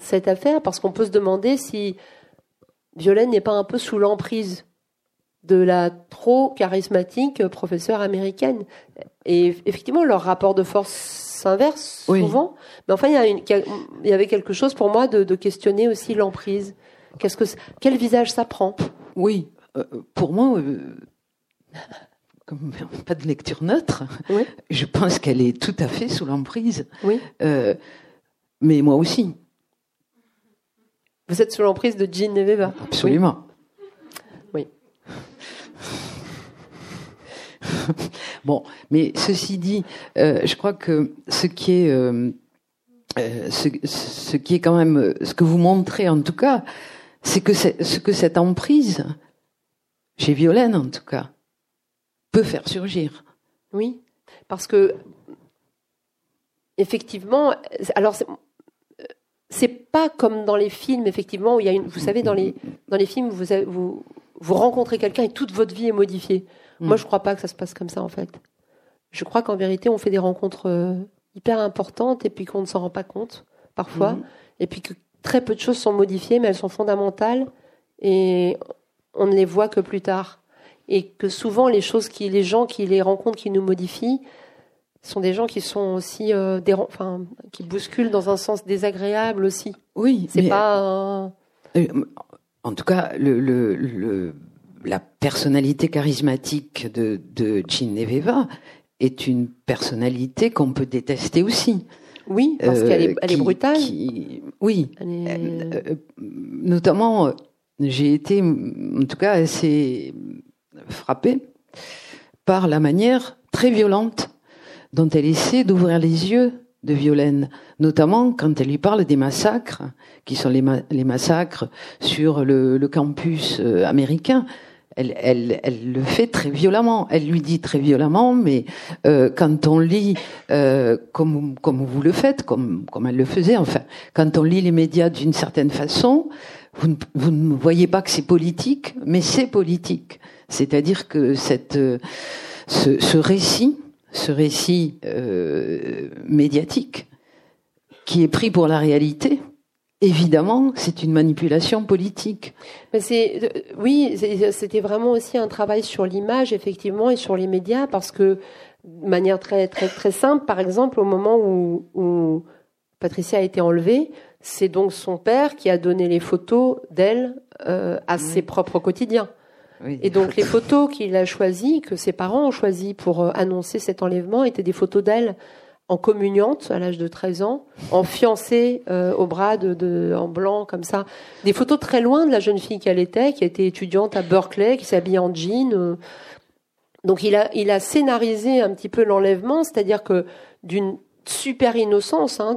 cette affaire, parce qu'on peut se demander si Violaine n'est pas un peu sous l'emprise de la trop charismatique professeure américaine. Et effectivement, leur rapport de force s'inverse Oui. souvent. Mais enfin, il y, avait quelque chose pour moi de, de questionner aussi l'emprise. Qu'est-ce que, c'est- quel visage ça prend? Oui, euh, pour moi, euh, comme pas de lecture neutre, Oui. je pense qu'elle est tout à fait sous l'emprise. Oui. Euh, mais moi aussi, Vous êtes sous l'emprise de Jean Neveva. absolument. Oui. Bon, mais ceci dit, euh, je crois que ce qui est, euh, euh, ce, qui est quand même, ce que vous montrez en tout cas, c'est que ce que cette emprise chez Violaine en tout cas, peut faire surgir. Oui, parce que effectivement, alors c'est pas comme dans les films effectivement où il y a une, vous savez dans les dans les films vous vous vous rencontrez quelqu'un et toute votre vie est modifiée. Moi, mm. je crois pas que ça se passe comme ça en fait. Je crois qu'en vérité, on fait des rencontres euh, hyper importantes et puis qu'on ne s'en rend pas compte parfois, mm. et puis que très peu de choses sont modifiées, mais elles sont fondamentales et on ne les voit que plus tard. Et que souvent les choses qui, les gens qui les rencontrent, qui nous modifient, sont des gens qui sont aussi euh, enfin, qui bousculent dans un sens désagréable aussi. Oui, c'est pas. Euh, en tout cas, le, le, la personnalité charismatique de, de Jean Neveva est une personnalité qu'on peut détester aussi. Oui, parce qu'elle est, elle est, brutale. oui, euh, notamment, j'ai été, en tout cas, assez frappé par la manière très violente dont elle essaie d'ouvrir les yeux de Violaine, notamment quand elle lui parle des massacres, qui sont les, massacres sur le, campus euh, américain. Elle, le fait très violemment. Elle lui dit très violemment, mais euh, quand on lit, euh, comme, vous le faites, comme, elle le faisait, enfin, quand on lit les médias d'une certaine façon, vous ne, voyez pas que c'est politique, mais c'est politique. C'est-à-dire que cette, ce, ce récit ce récit euh, médiatique qui est pris pour la réalité, évidemment, c'est une manipulation politique. Mais c'est, euh, oui, c'était vraiment aussi un travail sur l'image, effectivement, et sur les médias, parce que de manière très très très simple, par exemple, au moment où, où Patricia a été enlevée, c'est donc son père qui a donné les photos d'elle euh, à ses propres quotidiens. Et donc les photos qu'il a choisies, que ses parents ont choisies pour euh, annoncer cet enlèvement, étaient des photos d'elle en communiante à l'âge de 13 ans, en fiancée euh, au bras en blanc comme ça. Des photos très loin de la jeune fille qu'elle était, qui était étudiante à Berkeley, qui s'habillait en jean. Euh. Donc il a, il a scénarisé un petit peu l'enlèvement, c'est-à-dire que d'une super innocence hein,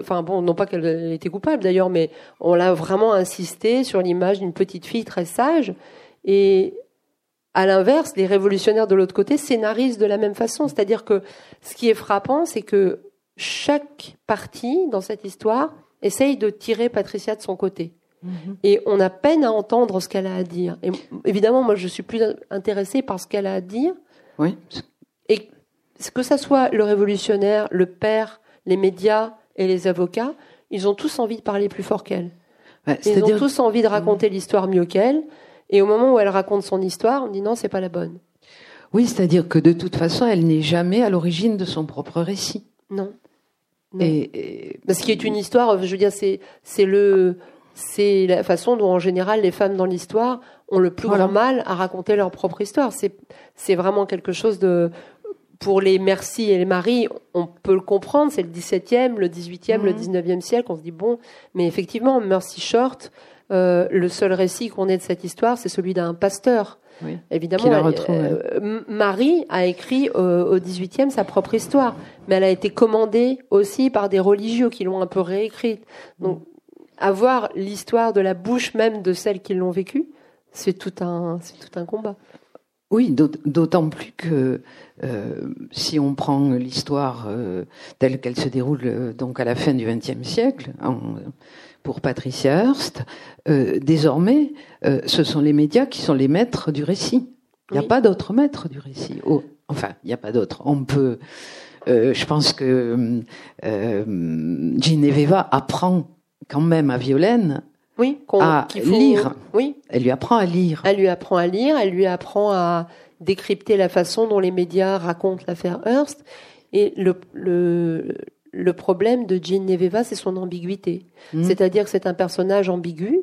enfin bon non pas qu'elle était coupable d'ailleurs mais on l'a vraiment insisté sur l'image d'une petite fille très sage et à l'inverse, les révolutionnaires de l'autre côté scénarisent de la même façon. C'est-à-dire que ce qui est frappant, c'est que chaque partie dans cette histoire essaye de tirer Patricia de son côté. Mhm. Et on a peine à entendre ce qu'elle a à dire. Et évidemment, moi, je suis plus intéressée par ce qu'elle a à dire. Oui. Et que ça soit le révolutionnaire, le père, les médias et les avocats, ils ont tous envie de parler plus fort qu'elle. ils ont tous envie de raconter l'histoire mieux qu'elle. Et au moment où elle raconte son histoire, on dit non, c'est pas la bonne. Oui, c'est-à-dire que de toute façon, elle n'est jamais à l'origine de son propre récit. Non. Et, Ce qui est une histoire, je veux dire, c'est c'est le c'est la façon dont en général les femmes dans l'histoire ont le plus grand mal à raconter leur propre histoire. C'est c'est vraiment quelque chose de pour les merci et les maris, on peut le comprendre, c'est le 17e, le 18e, le 19e mhm. siècle, on se dit bon, mais effectivement, Mercy Short, euh, le seul récit qu'on ait de cette histoire, c'est celui d'un pasteur. Évidemment, euh, Marie a écrit au XVIIIe sa propre histoire, mais elle a été commandée aussi par des religieux qui l'ont un peu réécrite. Donc, avoir l'histoire de la bouche même de celles qui l'ont vécue, c'est tout un, c'est tout un combat. Oui, d'autant plus que euh, si on prend l'histoire telle qu'elle se déroule donc à la fin du XXe siècle, en, pour Patricia Hearst, euh, désormais, euh, ce sont les médias qui sont les maîtres du récit. Il n'y a pas d'autres maîtres du récit. Oh, enfin, il n'y a pas d'autres. On peut. Euh, je pense que Gineveva apprend quand même à Violaine oui, à lire. Oui. Elle lui apprend à lire. Elle lui apprend à lire. Elle lui apprend à décrypter la façon dont les médias racontent l'affaire Hearst. Et le, le, le problème de Jean Neveva, c'est son ambiguïté. Hmm. C'est-à-dire que c'est un personnage ambigu,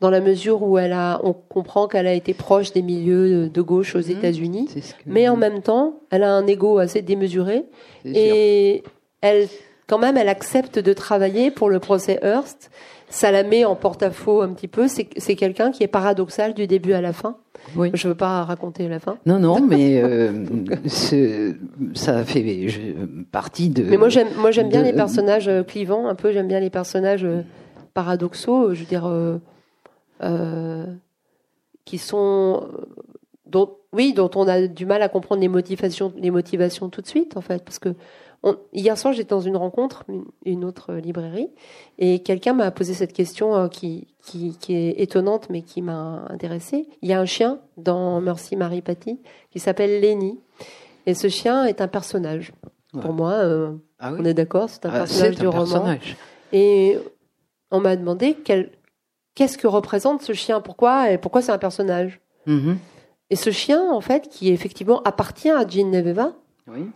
dans la mesure où elle a, on comprend qu'elle a été proche des milieux de gauche aux hmm. États-Unis, mais en même temps, elle a un ego assez démesuré et elle, quand même, elle accepte de travailler pour le procès Hearst. Ça la met en porte-à-faux un petit peu. C'est quelqu'un qui est paradoxal du début à la fin. Oui. Je veux pas raconter la fin. Non, non, mais euh, ça fait partie de. Mais moi j'aime, moi j'aime bien les personnages euh, clivants, un peu. J'aime bien les personnages euh, paradoxaux. Je veux dire, euh, qui sont dont, oui, dont on a du mal à comprendre les motivations, les motivations tout de suite, en fait, parce que hier soir, j'étais dans une rencontre, une, autre librairie, et quelqu'un m'a posé cette question euh, qui, qui, qui, est étonnante, mais qui m'a intéressée. Il y a un chien dans Merci Marie Patty qui s'appelle Lenny, et ce chien est un personnage. Pour moi, euh, ah on est d'accord, c'est un ah, personnage du roman. Et on m'a demandé quel, qu'est-ce que représente ce chien, pourquoi? Et pourquoi c'est un personnage? Mm-hmm. Et ce chien, en fait, qui effectivement appartient à Jean Neveva, oui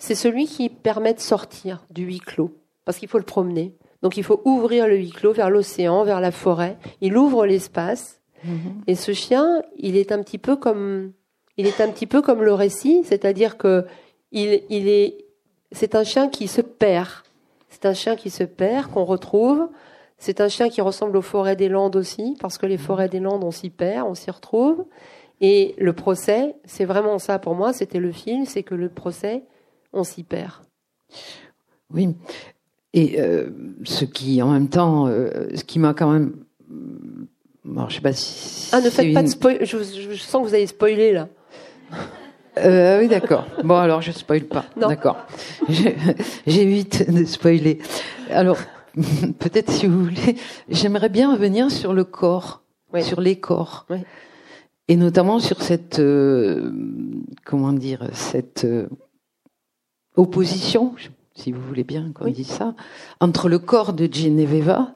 c'est celui qui permet de sortir du huis clos, parce qu'il faut le promener. Donc il faut ouvrir le huis clos vers l'océan, vers la forêt. Il ouvre l'espace. Mhm. Et ce chien, il est un petit peu comme, il est un petit peu comme le récit, c'est-à-dire que il, il est, c'est un chien qui se perd. C'est un chien qui se perd, qu'on retrouve. C'est un chien qui ressemble aux forêts des Landes aussi, parce que les forêts des Landes, on s'y perd, on s'y retrouve. Et le procès, c'est vraiment ça pour moi, c'était le film, c'est que le procès, on s'y perd. Oui. Et euh, ce qui, en même temps, euh, ce qui m'a quand même. Bon, je sais pas si. Ah, ne faites pas de spoil. Je, sens que vous allez spoiler là. Euh, oui, d'accord. Bon, alors je spoil pas. D'accord. J'évite de spoiler. Alors, peut-être si vous voulez, j'aimerais bien revenir sur le corps, sur les corps, et notamment sur cette, comment dire, cette opposition, si vous voulez bien qu'on dise ça, entre le corps de Gineveva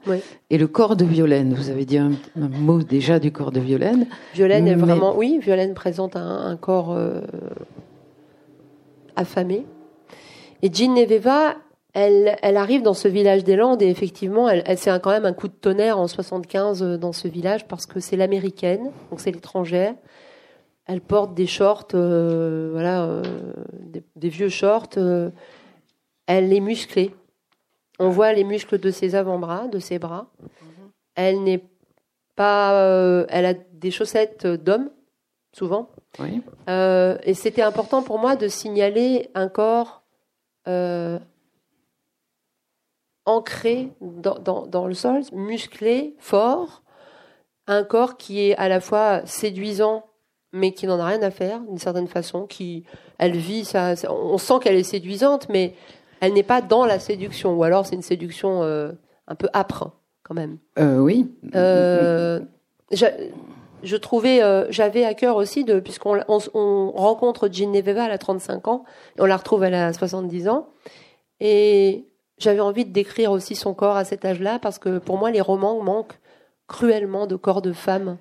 et le corps de Violaine. Vous avez dit un, mot déjà du corps de Violaine. Violaine est vraiment, oui, Violaine présente un, corps euh, affamé. Et Gineveva, elle, elle arrive dans ce village des Landes et effectivement, elle, elle c'est quand même un coup de tonnerre en 75 euh, dans ce village parce que c'est l'américaine, donc c'est l'étrangère. Elle porte des shorts, euh, voilà, euh, des, vieux shorts. Euh, elle est musclée. On voit les muscles de ses avant-bras, de ses bras. Elle n'est pas. elle a des chaussettes d'homme, souvent. Oui. et c'était important pour moi de signaler un corps ancré dans, dans, dans, le sol, musclé, fort, un corps qui est à la fois séduisant mais qui n'en a rien à faire d'une certaine façon, qui elle vit ça, on sent qu'elle est séduisante, mais elle n'est pas dans la séduction, ou alors c'est une séduction euh, un peu âpre quand même. Euh, oui. Euh, je, trouvais, j'avais à cœur aussi de, puisqu'on on, rencontre Jean Neveva, elle a 35 ans, et on la retrouve elle a 70 ans, et j'avais envie de décrire aussi son corps à cet âge-là, parce que pour moi les romans manquent cruellement de corps de femmes.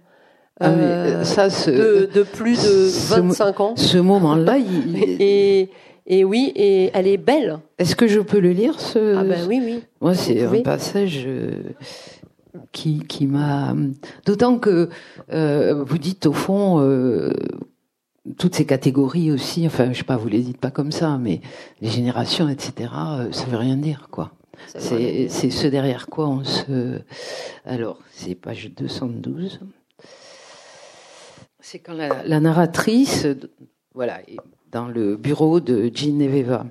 Ah, euh, ça, de, plus de 25 ans. Ce moment-là, et, et oui, et elle est belle. Est-ce que je peux le lire ce... Ah ben oui, oui. Moi, c'est un passage euh, qui, qui m'a. D'autant que euh, vous dites au fond toutes ces catégories aussi. Enfin, je sais pas, vous les dites pas comme ça, mais les générations, etc. ça veut rien dire, quoi. C'est ce derrière quoi on se. Alors, c'est page 212 c'est quand la, narratrice, voilà, est dans le bureau de Gineveva.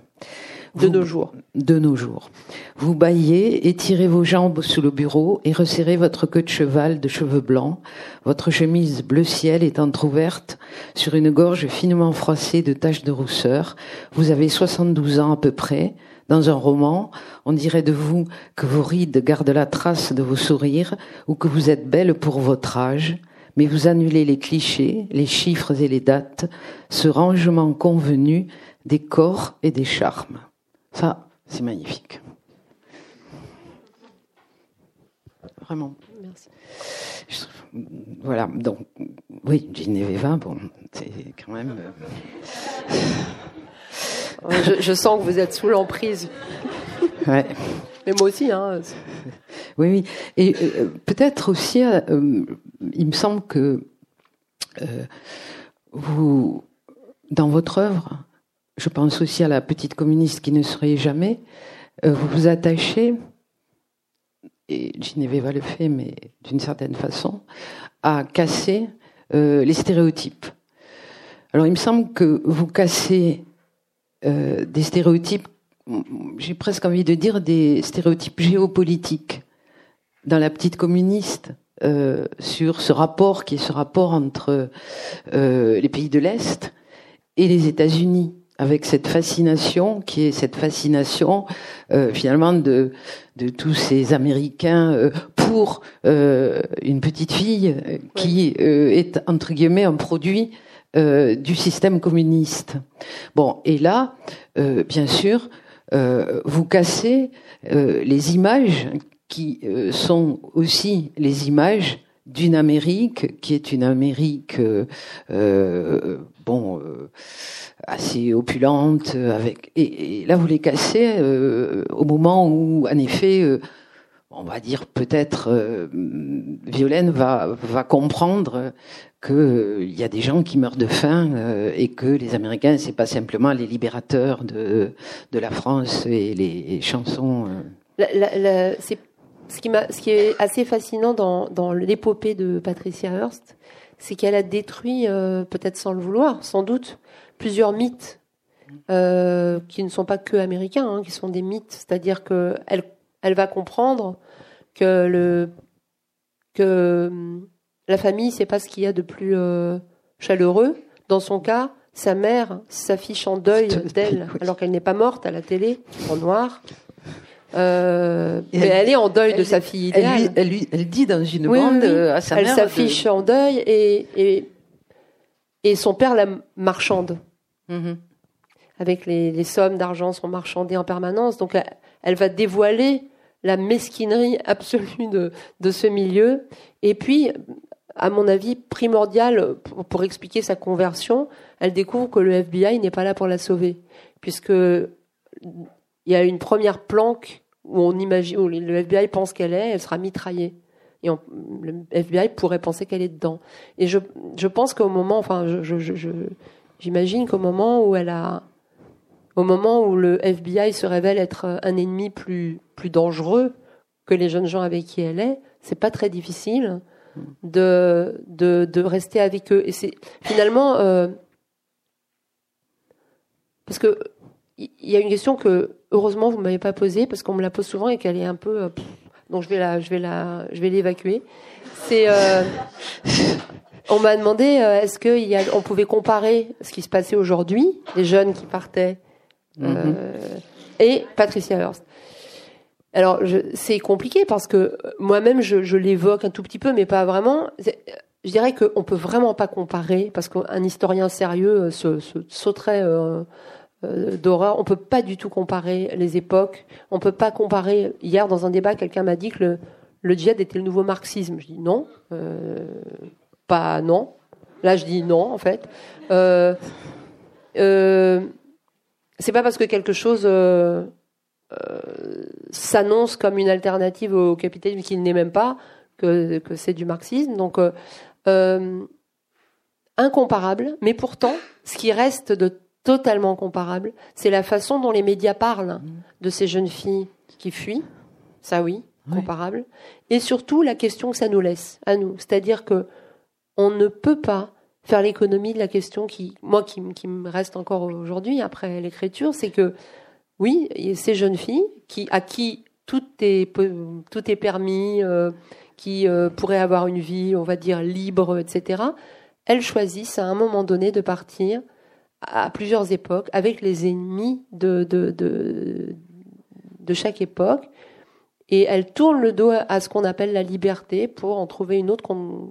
De nos jours. De nos jours. Vous baillez, étirez vos jambes sous le bureau et resserrez votre queue de cheval de cheveux blancs. Votre chemise bleu ciel est entr'ouverte sur une gorge finement froissée de taches de rousseur. Vous avez 72 ans à peu près. Dans un roman, on dirait de vous que vos rides gardent la trace de vos sourires ou que vous êtes belle pour votre âge mais vous annulez les clichés, les chiffres et les dates, ce rangement convenu des corps et des charmes. Ça, c'est magnifique. Vraiment. Merci. voilà, donc, oui, Ginevra, bon, c'est quand même. Euh, je, sens que vous êtes sous l'emprise. Ouais. Mais moi aussi, hein. Oui, oui. Et euh, peut-être aussi, euh, il me semble que euh, vous, dans votre œuvre, je pense aussi à la petite communiste qui ne serait jamais, vous vous attachez, et Ginevra le fait, mais d'une certaine façon, à casser les stéréotypes. Alors il me semble que vous cassez des stéréotypes j'ai presque envie de dire des stéréotypes géopolitiques dans la petite communiste. euh, sur ce rapport qui est ce rapport entre euh, les pays de l'Est et les États-Unis avec cette fascination qui est cette fascination euh, finalement de de tous ces Américains euh, pour euh, une petite fille qui euh, est entre guillemets un produit euh, du système communiste. Bon, et là, euh, bien sûr, vous cassez les images qui sont aussi les images d'une Amérique qui est une Amérique bon assez opulente avec et, et, là vous les cassez au moment où en effet on va dire peut-être euh, Violaine va comprendre qu'il euh, y a des gens qui meurent de faim euh, et que les Américains c'est pas simplement les libérateurs de la France et les chansons. Euh. C'est ce qui est assez fascinant dans l'épopée de Patricia Hearst, c'est qu'elle a détruit peut-être sans le vouloir, sans doute plusieurs mythes qui ne sont pas que américains, hein, qui sont des mythes, c'est-à-dire que elle elle va comprendre que le que hum, la famille c'est pas ce qu'il y a de plus euh, chaleureux. Dans son cas, sa mère s'affiche en deuil d'elle alors qu'elle n'est pas morte à la télé en noir. Euh, mais elle, elle, est en deuil elle, de sa fille idéale. Elle, lui, elle, lui, elle dit dans une oui, bande oui. à sa elle mère. Elle s'affiche de... en deuil et, et, et son père la marchande. Mm -hmm. Avec les, les sommes d'argent sont marchandées en permanence. Donc elle, elle va dévoiler la mesquinerie absolue de, ce milieu. Et puis, à mon avis, primordial pour, expliquer sa conversion, elle découvre que le FBI n'est pas là pour la sauver, puisque il y a une première planque où on imagine, où le FBI pense qu'elle est, elle sera mitraillée. Et le FBI pourrait penser qu'elle est dedans. Et je, je pense qu'au moment, enfin, je, j'imagine qu'au moment où elle a, au moment où le FBI se révèle être un ennemi plus, plus dangereux que les jeunes gens avec qui elle est, c'est pas très difficile de, de, de, rester avec eux. Et c'est finalement euh, parce que il y a une question que heureusement vous m'avez pas posée parce qu'on me la pose souvent et qu'elle est un peu euh, donc je vais la je vais la je vais l'évacuer. C'est euh, on m'a demandé est-ce qu'on pouvait comparer ce qui se passait aujourd'hui, les jeunes qui partaient euh, et Patricia Hearst. Alors c'est compliqué parce que moi-même je, je l'évoque un tout petit peu, mais pas vraiment. Je dirais qu'on peut vraiment pas comparer parce qu'un historien sérieux se, se sauterait euh, euh, d'horreur. On peut pas du tout comparer les époques. On peut pas comparer. Hier dans un débat, quelqu'un m'a dit que le, le djihad était le nouveau marxisme. Je dis non, euh, pas non. Là je dis non en fait. C'est pas parce que quelque chose euh, euh, s'annonce comme une alternative au capitalisme qu'il n'est même pas que, que c'est du marxisme. Donc euh, euh, incomparable, mais pourtant, ce qui reste de totalement comparable, c'est la façon dont les médias parlent de ces jeunes filles qui fuient. Ça oui, comparable. Oui. Et surtout la question que ça nous laisse à nous, c'est-à-dire que on ne peut pas faire l'économie de la question qui, moi, qui, me reste encore aujourd'hui après l'écriture, c'est que, oui, ces jeunes filles qui, à qui tout est, tout est permis, euh, qui euh, pourraient avoir une vie, on va dire, libre, etc., elles choisissent à un moment donné de partir à plusieurs époques avec les ennemis de, de, de, de chaque époque. Et elles tournent le dos à ce qu'on appelle la liberté pour en trouver une autre qu'on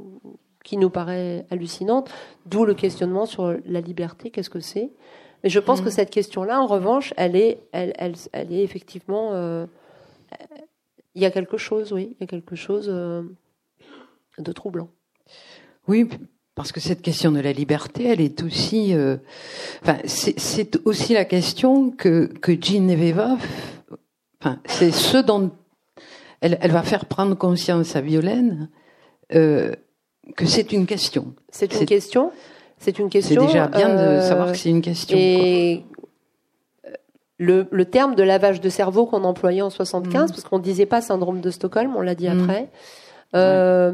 qui nous paraît hallucinante, d'où le questionnement sur la liberté, qu'est-ce que c'est Mais je pense mmh. que cette question-là, en revanche, elle est, elle, elle, elle est effectivement, euh, il y a quelque chose, oui, il y a quelque chose euh, de troublant. Oui, parce que cette question de la liberté, elle est aussi, euh, enfin, c'est aussi la question que que Gineveva, enfin, c'est ce dont elle, elle va faire prendre conscience à Violaine. Euh, que c'est une question. C'est une question. C'est une question. C'est déjà bien euh, de savoir que c'est une question. Et quoi. Le, le, terme de lavage de cerveau qu'on employait en 75, mmh. parce qu'on disait pas syndrome de Stockholm, on l'a dit mmh. après. Euh,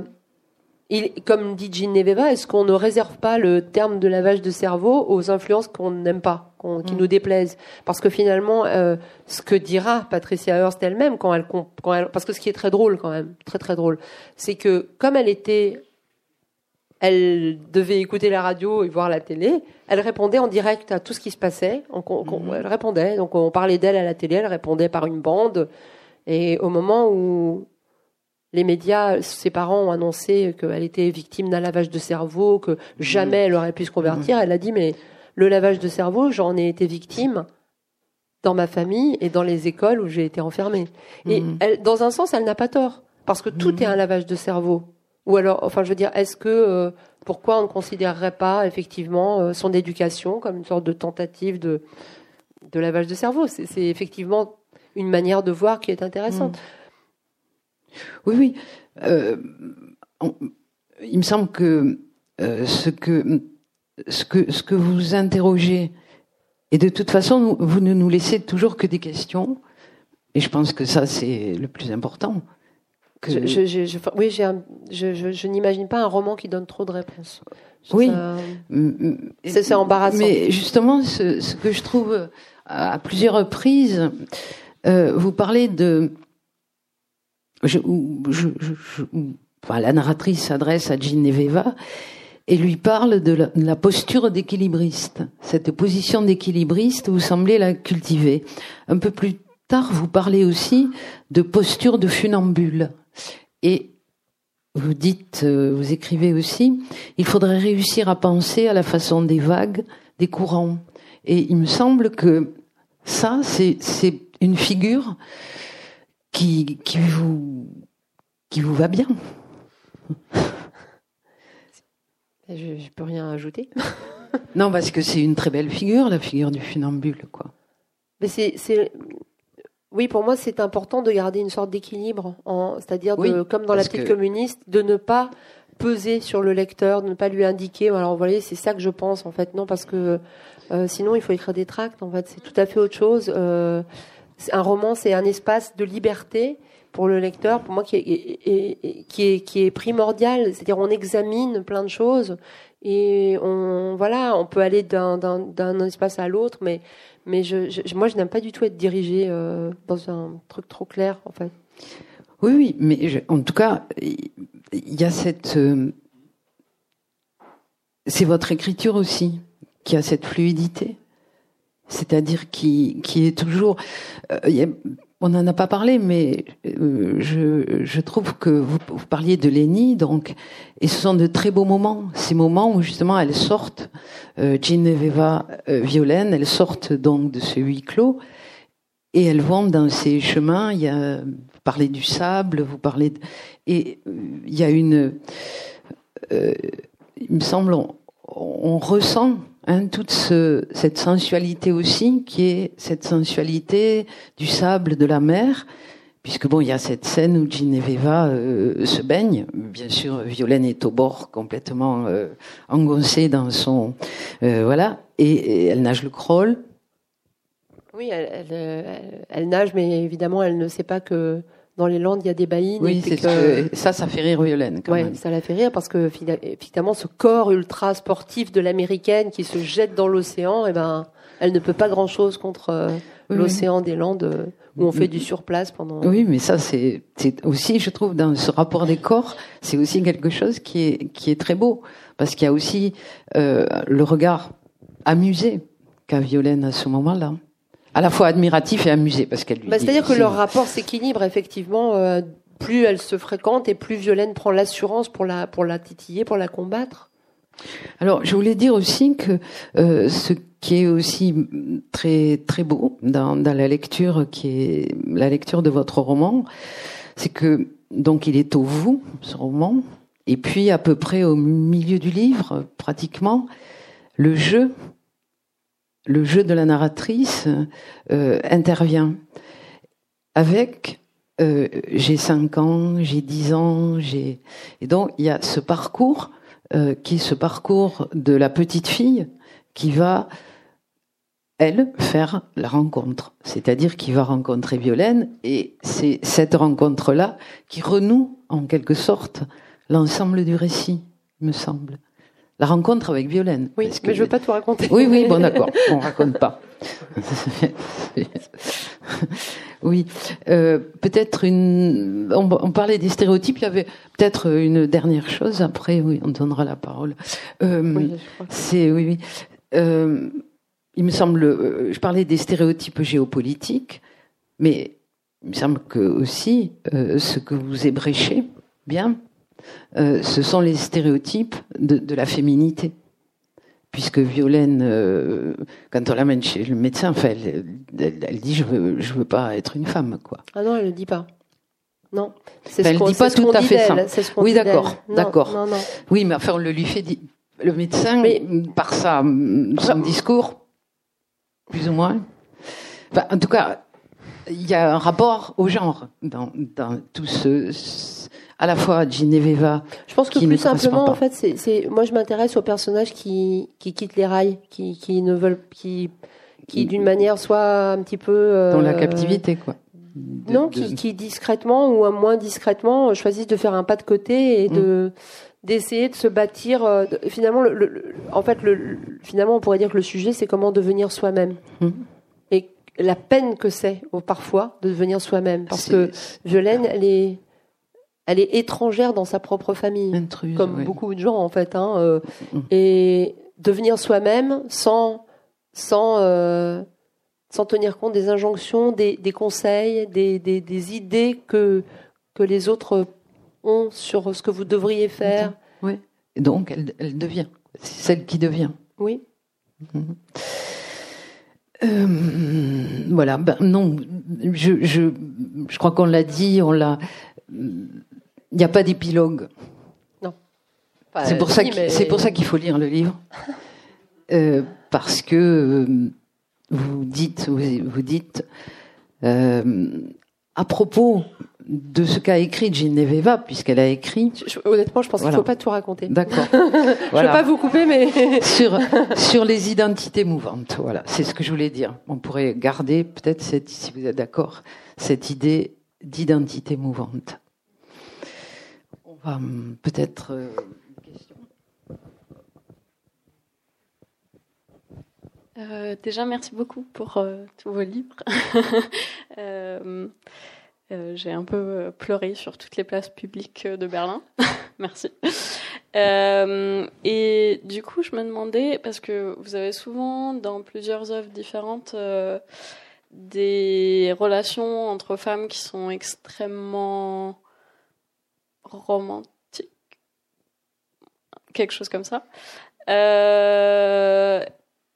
il, comme dit Gineveva, est-ce qu'on ne réserve pas le terme de lavage de cerveau aux influences qu'on n'aime pas, qui Mm. nous déplaisent? Parce que finalement, euh, ce que dira Patricia Hearst elle-même, quand elle, quand elle, parce que ce qui est très drôle quand même, très très drôle, c'est que comme elle était, elle devait écouter la radio et voir la télé, elle répondait en direct à tout ce qui se passait. On- on- on- Elle répondait, donc on parlait d'elle à la télé, elle répondait par une bande. Et au moment où les médias, ses parents ont annoncé qu'elle était victime d'un lavage de cerveau, que jamais elle aurait pu se convertir. Elle a dit, mais le lavage de cerveau, j'en ai été victime dans ma famille et dans les écoles où j'ai été enfermée. Et Mhm. elle, dans un sens, elle n'a pas tort, parce que tout est un lavage de cerveau. Ou alors, enfin, je veux dire, est-ce que euh, pourquoi on ne considérerait pas effectivement euh, son éducation comme une sorte de tentative de lavage de cerveau? C'est effectivement une manière de voir qui est intéressante. Oui, oui. Euh, il me semble que, ce que ce que ce que vous interrogez, et de toute façon, vous ne nous laissez toujours que des questions, et je pense que ça c'est le plus important. Que- Je, je- je- je- oui, j'ai un- je, je- je n'imagine pas un roman qui donne trop de réponses. Oui. ça- Mm, mm, C'est- c'est embarrassant. Mais justement, ce, ce que je trouve euh, à, plusieurs reprises, euh, vous parlez de. Je, ou- je- je- je- ou- enfin, la narratrice s'adresse à Gineveva et lui parle de la, de la posture d'équilibriste. Cette position d'équilibriste, vous semblez la cultiver. Un peu plus tard, vous parlez aussi de posture de funambule. Et vous dites, euh, vous écrivez aussi, il faudrait réussir à penser à la façon des vagues, des courants. Et il me semble que ça, c'est une figure qui, qui, vous, qui vous va bien. Je ne peux rien ajouter. Non, parce que c'est une très belle figure, la figure du funambule, quoi. Mais c'est- oui, pour moi, c'est important de garder une sorte d'équilibre, c'est-à-dire Oui, comme dans la petite que- communiste, de ne pas peser sur le lecteur, de ne pas lui indiquer. Alors, vous voyez, c'est ça que je pense, en fait, non, parce que euh, sinon, il faut écrire des tracts. En fait, c'est tout à fait autre chose. Euh, un roman, c'est un espace de liberté pour le lecteur, pour moi, qui est, qui est, qui est primordial. C'est-à-dire, on examine plein de choses et on, voilà, on peut aller d'un, d'un, d'un espace à l'autre, mais mais je, je- moi, je n'aime pas du tout être dirigée euh, dans un truc trop clair, en fait. Oui, oui, mais je- en tout cas, il y a cette. euh, c'est votre écriture aussi qui a cette fluidité, c'est-à-dire qui, qui est toujours. euh, y a- on n'en a pas parlé, mais euh, je, trouve que vous, parliez de Lénie, donc, et ce sont de très beaux moments, ces moments où justement elles sortent, euh, euh, Violaine, elles sortent donc de ce huis clos, et elles vont dans ces chemins. Il y a, vous parlez du sable, vous parlez, de- et euh, il y a une, euh, il me semble, on ressent hein, toute ce- cette sensualité aussi, qui est cette sensualité du sable, de la mer, puisque bon, il y a cette scène où Gineveva euh, se baigne. Bien sûr, Violaine est au bord, complètement euh, engoncée dans son, euh, voilà, et, elle nage le crawl. Oui, euh, elle nage, mais évidemment, elle ne sait pas que dans les Landes, il y a des baïnes. Oui, c'est que- ça, ça fait rire Violaine quand Ouais, même. ça la fait rire parce que fina- effectivement, ce corps ultra sportif de l'américaine qui se jette dans l'océan, eh ben, elle ne peut pas grand chose contre euh, Oui, l'océan des Landes euh, où on fait du surplace pendant. Oui, mais ça, c'est c'est aussi, je trouve, dans ce rapport des corps, c'est aussi quelque chose qui est, qui est très beau. Parce qu'il y a aussi euh, le regard amusé qu'a Violaine à ce moment-là. À la fois admiratif et amusé, parce qu'elle lui Bah, C'est-à-dire que leur rapport s'équilibre effectivement. euh, plus elles se fréquentent et plus Violaine prend l'assurance pour la pour la titiller, pour la combattre. Alors, je voulais dire aussi que euh, ce qui est aussi très très beau dans, dans la lecture, qui est la lecture de votre roman, c'est que donc il est au vous ce roman, et puis à peu près au milieu du livre, pratiquement, le jeu, le jeu de la narratrice euh, intervient avec euh, j'ai 5 ans, j'ai 10 ans, j'ai et donc il y a ce parcours euh, qui est ce parcours de la petite fille qui va elle faire la rencontre, c'est-à-dire qui va rencontrer Violaine et c'est cette rencontre là qui renoue en quelque sorte l'ensemble du récit, me semble. La rencontre avec Violaine. Oui, mais je veux pas tout raconter. Oui, oui, bon, d'accord, on raconte pas. oui, euh, peut-être une. On, parlait des stéréotypes. Il y avait peut-être une dernière chose. Après, oui, on donnera la parole. Euh, c'est oui, oui. Euh, il me semble. Euh, je parlais des stéréotypes géopolitiques, mais il me semble que aussi euh, ce que vous ébréchez bien, euh, ce sont les stéréotypes de, de la féminité puisque Violaine, euh, quand on l'amène chez le médecin, enfin, elle, elle, dit je veux, je veux pas être une femme, quoi. Ah non, elle le dit pas. Non, c'est ce elle dit pas tout à fait ça. oui, d'accord, d'accord. Oui, mais enfin, on le lui fait dire. Le médecin, mais... par sa, son discours, plus ou moins. Enfin, en tout cas, il y a un rapport au genre dans, dans tout ce à la fois Gineveva. Je pense que plus simplement, en fait, c'est, moi, je m'intéresse aux personnages qui, qui quittent les rails, qui, qui ne veulent, qui, qui d'une manière soit un petit peu euh, dans la captivité, quoi. non, Qui, qui, discrètement ou moins discrètement choisissent de faire un pas de côté et de mm. d'essayer de se bâtir. Euh, finalement, le, en fait, le, finalement, on pourrait dire que le sujet, c'est comment devenir soi-même. Mm. Et la peine que c'est parfois de devenir soi-même, parce que Violaine, elle est elle est étrangère dans sa propre famille, comme beaucoup de gens en fait. Hein, euh, mm. Et devenir soi-même sans sans euh, sans tenir compte des injonctions, des, des conseils, des, des, des, idées que que les autres ont sur ce que vous devriez faire. Oui. donc elle, elle devient, c'est celle qui devient. Oui. Mm-hmm. Euh, voilà, ben non, je, je, je crois qu'on l'a dit, on l'a il n'y a pas d'épilogue. Non. C'est pour, ça pour ça qu'il faut lire le livre. Euh, parce que euh, vous dites, vous, dites euh, à propos de ce qu'a écrit Gineveva, puisqu'elle a écrit. honnêtement, je pense qu'il ne faut pas tout raconter. D'accord. je ne veux pas vous couper, mais. sur, sur les identités mouvantes. Voilà, c'est ce que je voulais dire. On pourrait garder, peut-être, si vous êtes d'accord, cette idée d'identité mouvante. Peut-être euh. Euh, déjà, merci beaucoup pour euh, tous vos livres. J'ai un peu pleuré sur toutes les places publiques de Berlin. merci. et du coup, je me demandais, parce que vous avez souvent, dans plusieurs œuvres différentes, des relations entre femmes qui sont extrêmement romantique, quelque chose comme ça. Euh,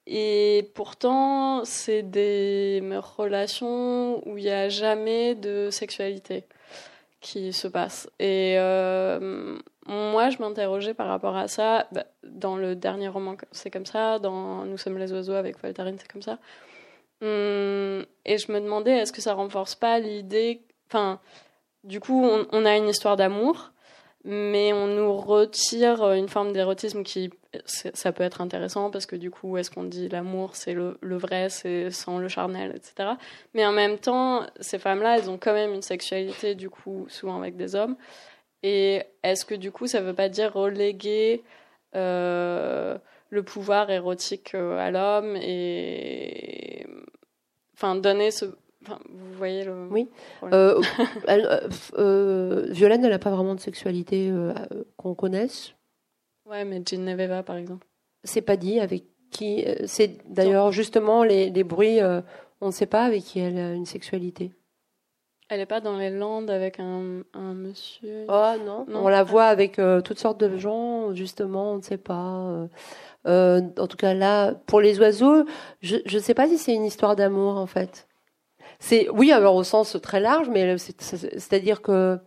et pourtant, c'est des relations où il n'y a jamais de sexualité qui se passe. Et euh, moi, je m'interrogeais par rapport à ça. Bah, dans le dernier roman, c'est comme ça. Dans Nous sommes les oiseaux avec Voltaire, c'est comme ça. Hum, et je me demandais, est-ce que ça renforce pas l'idée. Enfin, du coup, on, a une histoire d'amour, mais on nous retire une forme d'érotisme qui, ça peut être intéressant parce que du coup, est-ce qu'on dit l'amour, c'est le, vrai, c'est sans le charnel, etc. Mais en même temps, ces femmes-là, elles ont quand même une sexualité, du coup, souvent avec des hommes. Et est-ce que du coup, ça veut pas dire reléguer euh, le pouvoir érotique euh, à l'homme et enfin donner ce vous voyez le. Oui. Euh, euh, euh, Violaine, elle n'a pas vraiment de sexualité qu'on connaisse. Ouais, mais Gineveva, par exemple. C'est pas dit avec qui. C'est d'ailleurs justement les, les bruits. on ne sait pas avec qui elle a une sexualité. Elle n'est pas dans les Landes avec un, un monsieur. Oh non. on la voit avec toutes sortes de gens. Justement, on ne sait pas. en tout cas là, pour les oiseaux, je ne sais pas si c'est une histoire d'amour en fait. C'est oui, alors au sens très large, mais c'est-à-dire que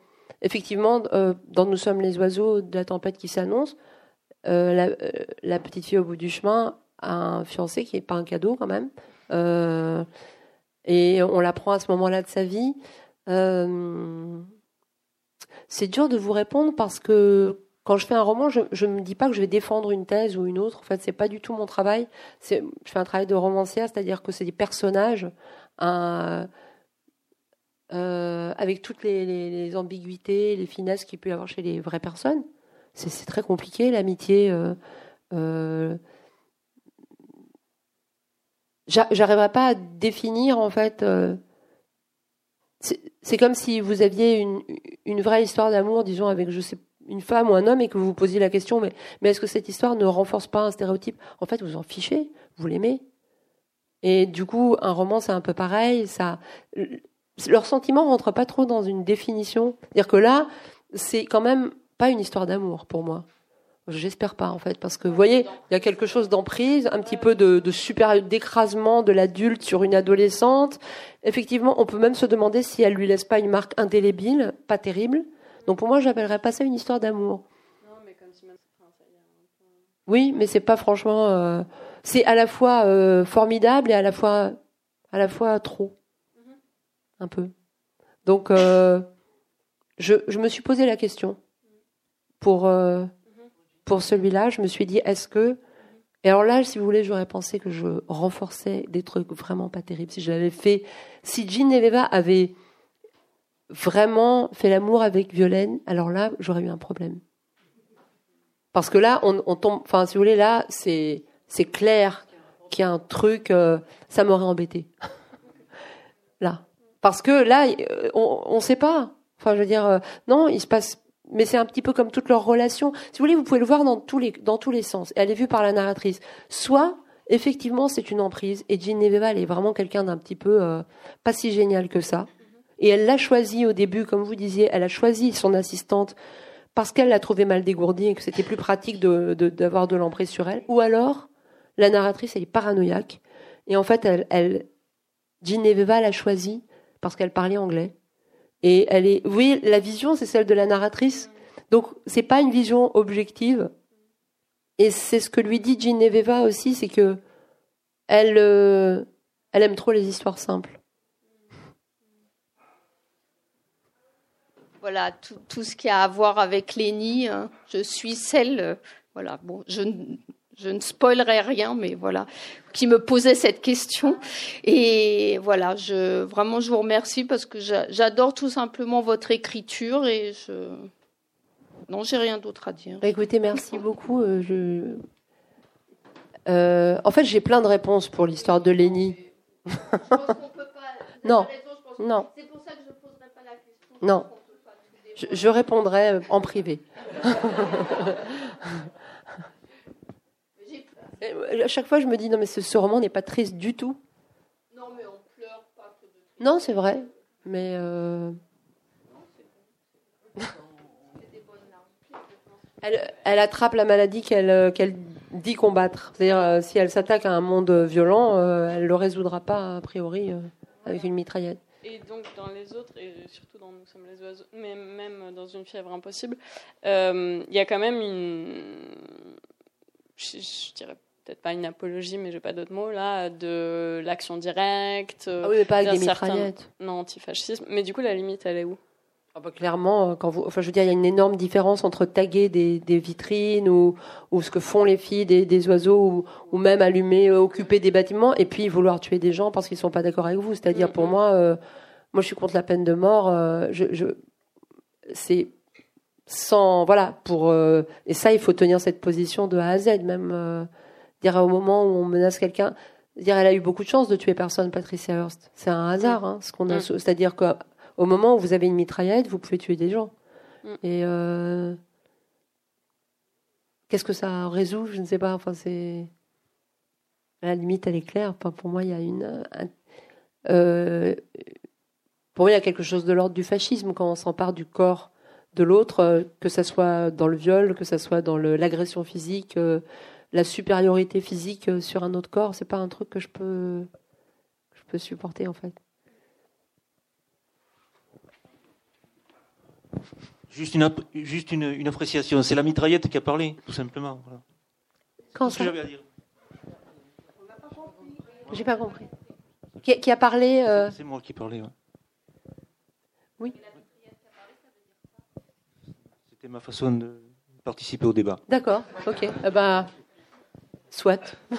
effectivement, euh, dans Nous sommes les oiseaux de la tempête qui s'annonce, euh, euh, la, petite fille au bout du chemin a un fiancé qui n'est pas un cadeau quand même, et on l'apprend à ce moment-là de sa vie. c'est dur de vous répondre parce que quand je fais un roman, je ne me dis pas que je vais défendre une thèse ou une autre. En fait, c'est pas du tout mon travail. Je fais un travail de romancière, c'est-à-dire que c'est des personnages euh, avec toutes les, ambiguïtés, les finesses qu'il peut y avoir chez les vraies personnes. c'est très compliqué l'amitié. Euh, J'arriverai pas à définir en fait. c'est comme si vous aviez une, vraie histoire d'amour, disons avec je sais une femme ou un homme et que vous vous posiez la question, mais est-ce que cette histoire ne renforce pas un stéréotype? En fait, vous en fichez, vous l'aimez. Et du coup, un roman, c'est un peu pareil. Ça, leur sentiment rentre pas trop dans une définition. C'est-à-dire que là, c'est quand même pas une histoire d'amour pour moi. J'espère pas en fait, parce que vous voyez, il y a quelque chose d'emprise, un petit peu de, de super d'écrasement de l'adulte sur une adolescente. Effectivement, on peut même se demander si elle lui laisse pas une marque indélébile, pas terrible. Donc pour moi, j'appellerais pas ça une histoire d'amour. Oui, mais c'est pas franchement. Euh, c'est à la fois euh, formidable et à la fois, à la fois trop, mhm. un peu. Donc, euh, je, je, me suis posé la question pour mhm. pour celui-là. Je me suis dit, est-ce que et alors là, si vous voulez, j'aurais pensé que je renforçais des trucs vraiment pas terribles. Si je l'avais fait, si Jean Neveva avait vraiment fait l'amour avec Violaine, alors là, j'aurais eu un problème. Parce que là, on, on tombe, enfin, si vous voulez, là, c'est, c'est clair qu'il y a un truc, euh, ça m'aurait embêté. là. Parce que là, euh, on ne sait pas. Enfin, je veux dire, euh, non, il se passe, mais c'est un petit peu comme toutes leurs relations. Si vous voulez, vous pouvez le voir dans tous les, dans tous les sens. Elle est vue par la narratrice. Soit, effectivement, c'est une emprise, et Jean Neveva, est vraiment quelqu'un d'un petit peu, pas si génial que ça. Et elle l'a choisi au début, comme vous disiez, elle a choisi son assistante parce qu'elle l'a trouvée mal dégourdie et que c'était plus pratique d'avoir de, l'emprise sur elle. Ou alors, la narratrice, elle est paranoïaque. Et en fait, elle, elle l'a choisie parce qu'elle parlait anglais. Et elle est, oui, la vision, c'est celle de la narratrice. Donc, c'est pas une vision objective. Et c'est ce que lui dit Gineveva aussi, c'est que elle, euh, elle aime trop les histoires simples. voilà tout, tout, ce qui a à voir avec Lénie. Hein. Je suis celle, euh, voilà, bon, je, je ne spoilerai rien, mais voilà, qui me posait cette question. Et voilà, je vraiment je vous remercie parce que j'adore tout simplement votre écriture et je non, j'ai rien d'autre à dire. Bah, écoutez, merci beaucoup. Euh, je... Euh, en fait, j'ai plein de réponses pour l'histoire de Lénie. non, non. C'est pour ça que je ne poserai pas la question. Non. Je, répondrai euh, en privé. à chaque fois, je me dis non, mais ce, roman n'est pas triste du tout. Non, mais on pleure pas Non, c'est vrai, mais. Euh, elle, attrape la maladie qu'elle euh, qu'elle dit combattre. C'est-à-dire, si elle s'attaque à un monde violent, elle le résoudra pas a priori avec une mitraillette. Et donc dans les autres, et surtout dans Nous sommes les oiseaux, mais même dans Une fièvre impossible, euh, il y a quand même une, je, dirais peut-être pas une apologie, mais j'ai pas d'autres mots là, de l'action directe. Ah oui, mais pas avec des mitraillettes. Non, antifascisme. Mais du coup, la limite, elle est où? Ah bah, clairement, euh, quand vous, enfin, je veux dire, il y a une énorme différence entre taguer des, des vitrines ou, ou ce que font les filles des, des oiseaux ou, ou, même allumer, euh, occuper des bâtiments et puis vouloir tuer des gens parce qu'ils sont pas d'accord avec vous. C'est-à-dire, pour moi, euh, moi, je suis contre la peine de mort. je, je c'est sans, voilà, pour et ça, il faut tenir cette position de A à Z, même dire au moment où on menace quelqu'un. Dire, elle a eu beaucoup de chance de tuer personne, Patricia Hearst. C'est un hasard, hein, ce qu'on a. Mm. C'est-à-dire que au moment où vous avez une mitraillette, vous pouvez tuer des gens. Mm. Et euh, qu'est-ce que ça résout? Je ne sais pas. Enfin, c'est la limite, elle est claire. pour moi, il y a une. Euh, pour moi, il y a quelque chose de l'ordre du fascisme quand on s'empare du corps de l'autre, euh, que ce soit dans le viol, que ce soit dans l'agression physique, la supériorité physique sur un autre corps. C'est pas un truc que je peux, que je peux supporter en fait. Juste une, juste une, une appréciation. C'est la mitraillette qui a parlé, tout simplement. Voilà. Quand ça j'avais à dire? J'ai pas compris. Qui, qui a parlé euh... C'est moi qui parlais. Ouais. Oui. C'était ma façon de participer au débat. D'accord. Ok. Eh ben, soit.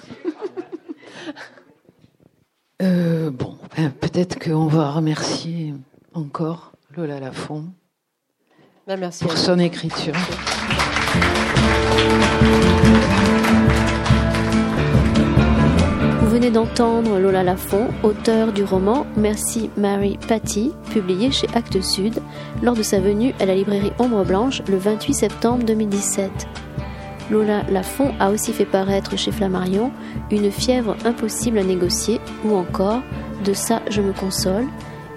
euh, bon, ben, peut-être qu'on va remercier encore Lola Lafont bah, merci pour son écriture. Vous venez d'entendre Lola Lafont, auteur du roman Merci Mary Patty, publié chez Actes Sud, lors de sa venue à la librairie Ombre Blanche le 28 septembre 2017. Lola Lafont a aussi fait paraître chez Flammarion Une fièvre impossible à négocier ou encore De ça je me console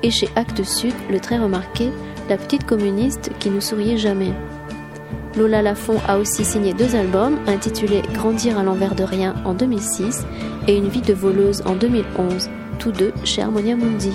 et chez Actes Sud le très remarqué La petite communiste qui ne souriait jamais. Lola Lafont a aussi signé deux albums intitulés Grandir à l'envers de rien en 2006 et Une vie de voleuse en 2011, tous deux chez Harmonia Mundi.